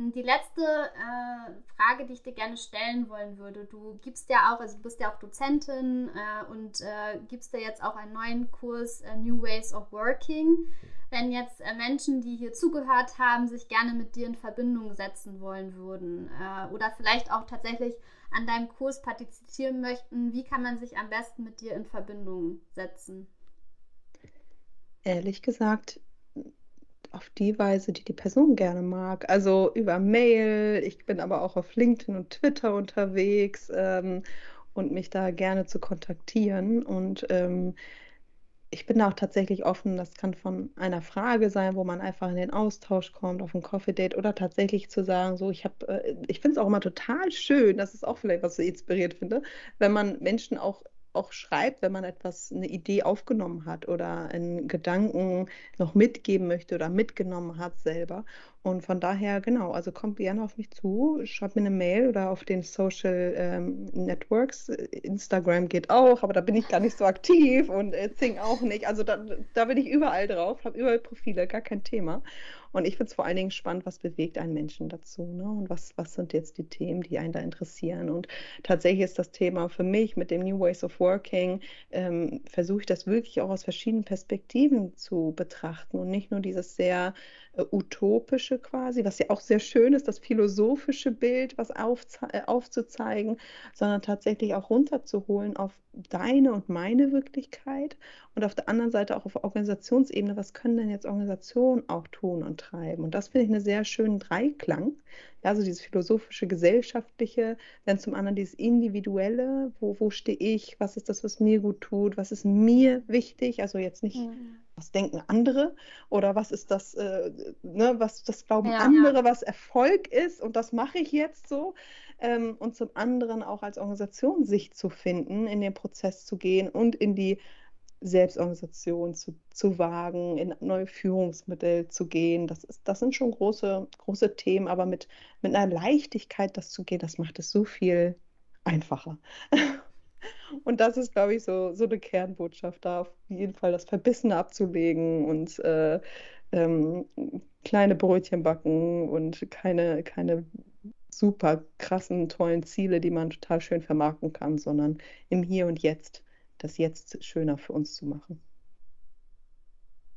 Die letzte äh, Frage, die ich dir gerne stellen wollen würde, du gibst ja auch, also du bist ja auch Dozentin äh, und äh, gibst ja jetzt auch einen neuen Kurs äh, New Ways of Working. Wenn jetzt äh, Menschen, die hier zugehört haben, sich gerne mit dir in Verbindung setzen wollen würden äh, oder vielleicht auch tatsächlich an deinem Kurs partizipieren möchten, wie kann man sich am besten mit dir in Verbindung setzen? Ehrlich gesagt, auf die Weise, die die Person gerne mag. Also über Mail, ich bin aber auch auf LinkedIn und Twitter unterwegs ähm, und mich da gerne zu kontaktieren. Und ähm, ich bin da auch tatsächlich offen. Das kann von einer Frage sein, wo man einfach in den Austausch kommt, auf ein Coffee Date oder tatsächlich zu sagen, so ich habe, äh, ich finde es auch immer total schön, das ist auch vielleicht, was ich inspiriert finde, wenn man Menschen auch auch schreibt, wenn man etwas, eine Idee aufgenommen hat oder einen Gedanken noch mitgeben möchte oder mitgenommen hat selber. Und von daher, genau, also kommt gerne auf mich zu, schreibt mir eine Mail oder auf den Social ähm, Networks. Instagram geht auch, aber da bin ich gar nicht so aktiv und äh, Zing auch nicht. Also da, da bin ich überall drauf, habe überall Profile, gar kein Thema. Und ich finde es vor allen Dingen spannend, was bewegt einen Menschen dazu ne? und was, was sind jetzt die Themen, die einen da interessieren. Und tatsächlich ist das Thema für mich mit dem New Ways of Working, ähm, versuche ich das wirklich auch aus verschiedenen Perspektiven zu betrachten und nicht nur dieses sehr utopische quasi, was ja auch sehr schön ist, das philosophische Bild, was äh, aufzuzeigen, sondern tatsächlich auch runterzuholen auf deine und meine Wirklichkeit und auf der anderen Seite auch auf Organisationsebene, was können denn jetzt Organisationen auch tun und treiben? Und das finde ich einen sehr schönen Dreiklang. Ja, also dieses philosophische, gesellschaftliche, dann zum anderen dieses individuelle, wo, wo stehe ich, was ist das, was mir gut tut, was ist mir wichtig, also jetzt nicht, mhm. Was denken andere oder was ist das, äh, ne, was das glauben ja, andere, ja. was Erfolg ist und das mache ich jetzt so, ähm, und zum anderen auch als Organisation sich zu finden, in den Prozess zu gehen und in die Selbstorganisation zu, zu wagen, in neue Führungsmittel zu gehen. Das, ist, das sind schon große, große Themen, aber mit, mit einer Leichtigkeit das zu gehen, das macht es so viel einfacher. Und das ist, glaube ich, so, so eine Kernbotschaft da, auf jeden Fall das Verbissene abzulegen und äh, ähm, kleine Brötchen backen und keine, keine super krassen, tollen Ziele, die man total schön vermarkten kann, sondern im Hier und Jetzt das Jetzt schöner für uns zu machen.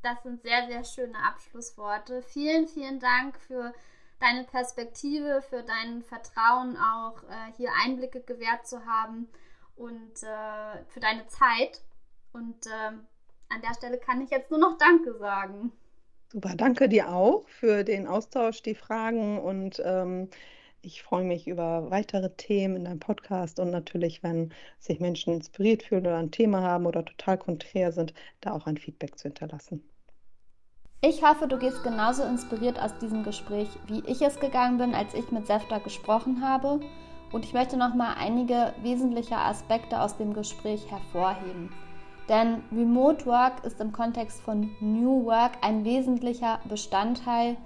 Das sind sehr, sehr schöne Abschlussworte. Vielen, vielen Dank für deine Perspektive, für dein Vertrauen auch äh, hier Einblicke gewährt zu haben und äh, für deine Zeit. Und äh, an der Stelle kann ich jetzt nur noch Danke sagen. Super, danke dir auch für den Austausch, die Fragen und ähm, ich freue mich über weitere Themen in deinem Podcast und natürlich, wenn sich Menschen inspiriert fühlen oder ein Thema haben oder total konträr sind, da auch ein Feedback zu hinterlassen. Ich hoffe, du gehst genauso inspiriert aus diesem Gespräch, wie ich es gegangen bin, als ich mit Sefta gesprochen habe. Und ich möchte nochmal einige wesentliche Aspekte aus dem Gespräch hervorheben. Denn Remote Work ist im Kontext von New Work ein wesentlicher Bestandteil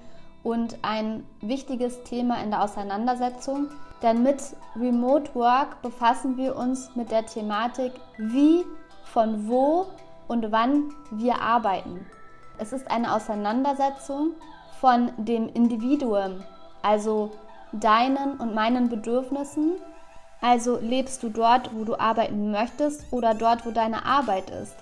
und ein wichtiges Thema in der Auseinandersetzung. Denn mit Remote Work befassen wir uns mit der Thematik, wie, von wo und wann wir arbeiten. Es ist eine Auseinandersetzung von dem Individuum, also deinen und meinen Bedürfnissen. Also lebst du dort, wo du arbeiten möchtest oder dort, wo deine Arbeit ist.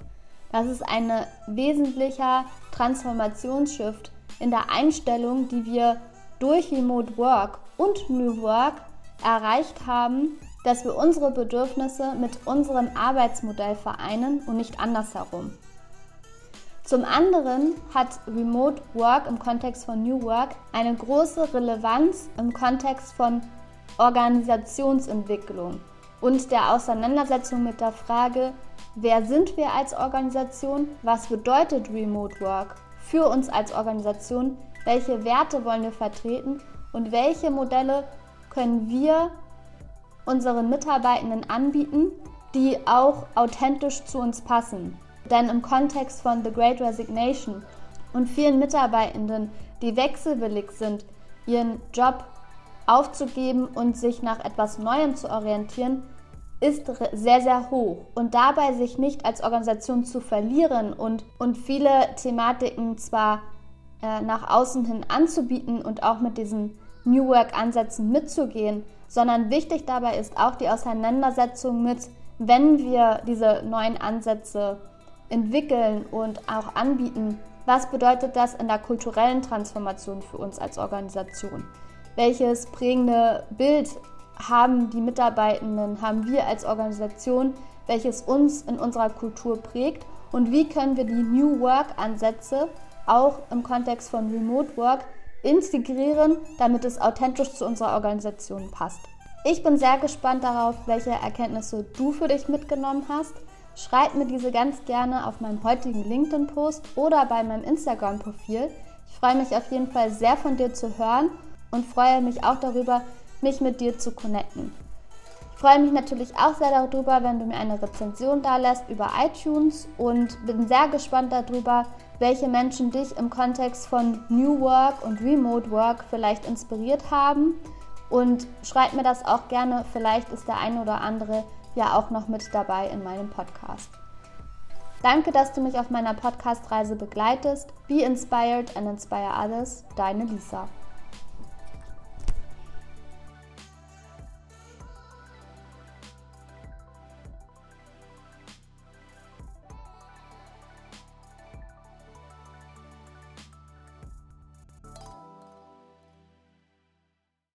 Das ist ein wesentlicher Transformationsshift in der Einstellung, die wir durch Remote Work und New Work erreicht haben, dass wir unsere Bedürfnisse mit unserem Arbeitsmodell vereinen und nicht andersherum. Zum anderen hat Remote Work im Kontext von New Work eine große Relevanz im Kontext von Organisationsentwicklung und der Auseinandersetzung mit der Frage, wer sind wir als Organisation, was bedeutet Remote Work für uns als Organisation, welche Werte wollen wir vertreten? Und welche Modelle können wir unseren Mitarbeitenden anbieten, die auch authentisch zu uns passen. Denn im Kontext von The Great Resignation und vielen Mitarbeitenden, die wechselwillig sind, ihren Job aufzugeben und sich nach etwas Neuem zu orientieren, ist sehr, sehr hoch. Und dabei sich nicht als Organisation zu verlieren und, und viele Thematiken zwar äh, nach außen hin anzubieten und auch mit diesen New Work-Ansätzen mitzugehen, sondern wichtig dabei ist auch die Auseinandersetzung mit, wenn wir diese neuen Ansätze entwickeln und auch anbieten, was bedeutet das in der kulturellen Transformation für uns als Organisation? Welches prägende Bild haben die Mitarbeitenden, haben wir als Organisation, welches uns in unserer Kultur prägt und wie können wir die New Work-Ansätze auch im Kontext von Remote Work integrieren, damit es authentisch zu unserer Organisation passt. Ich bin sehr gespannt darauf, welche Erkenntnisse du für dich mitgenommen hast. Schreib mir diese ganz gerne auf meinem heutigen LinkedIn-Post oder bei meinem Instagram-Profil. Ich freue mich auf jeden Fall sehr von dir zu hören und freue mich auch darüber, mich mit dir zu connecten. Ich freue mich natürlich auch sehr darüber, wenn du mir eine Rezension da lässt über iTunes und bin sehr gespannt darüber, welche Menschen dich im Kontext von New Work und Remote Work vielleicht inspiriert haben. Und schreib mir das auch gerne, vielleicht ist der eine oder andere ja auch noch mit dabei in meinem Podcast. Danke, dass du mich auf meiner Podcast-Reise begleitest. Be inspired and inspire others. Deine Lisa.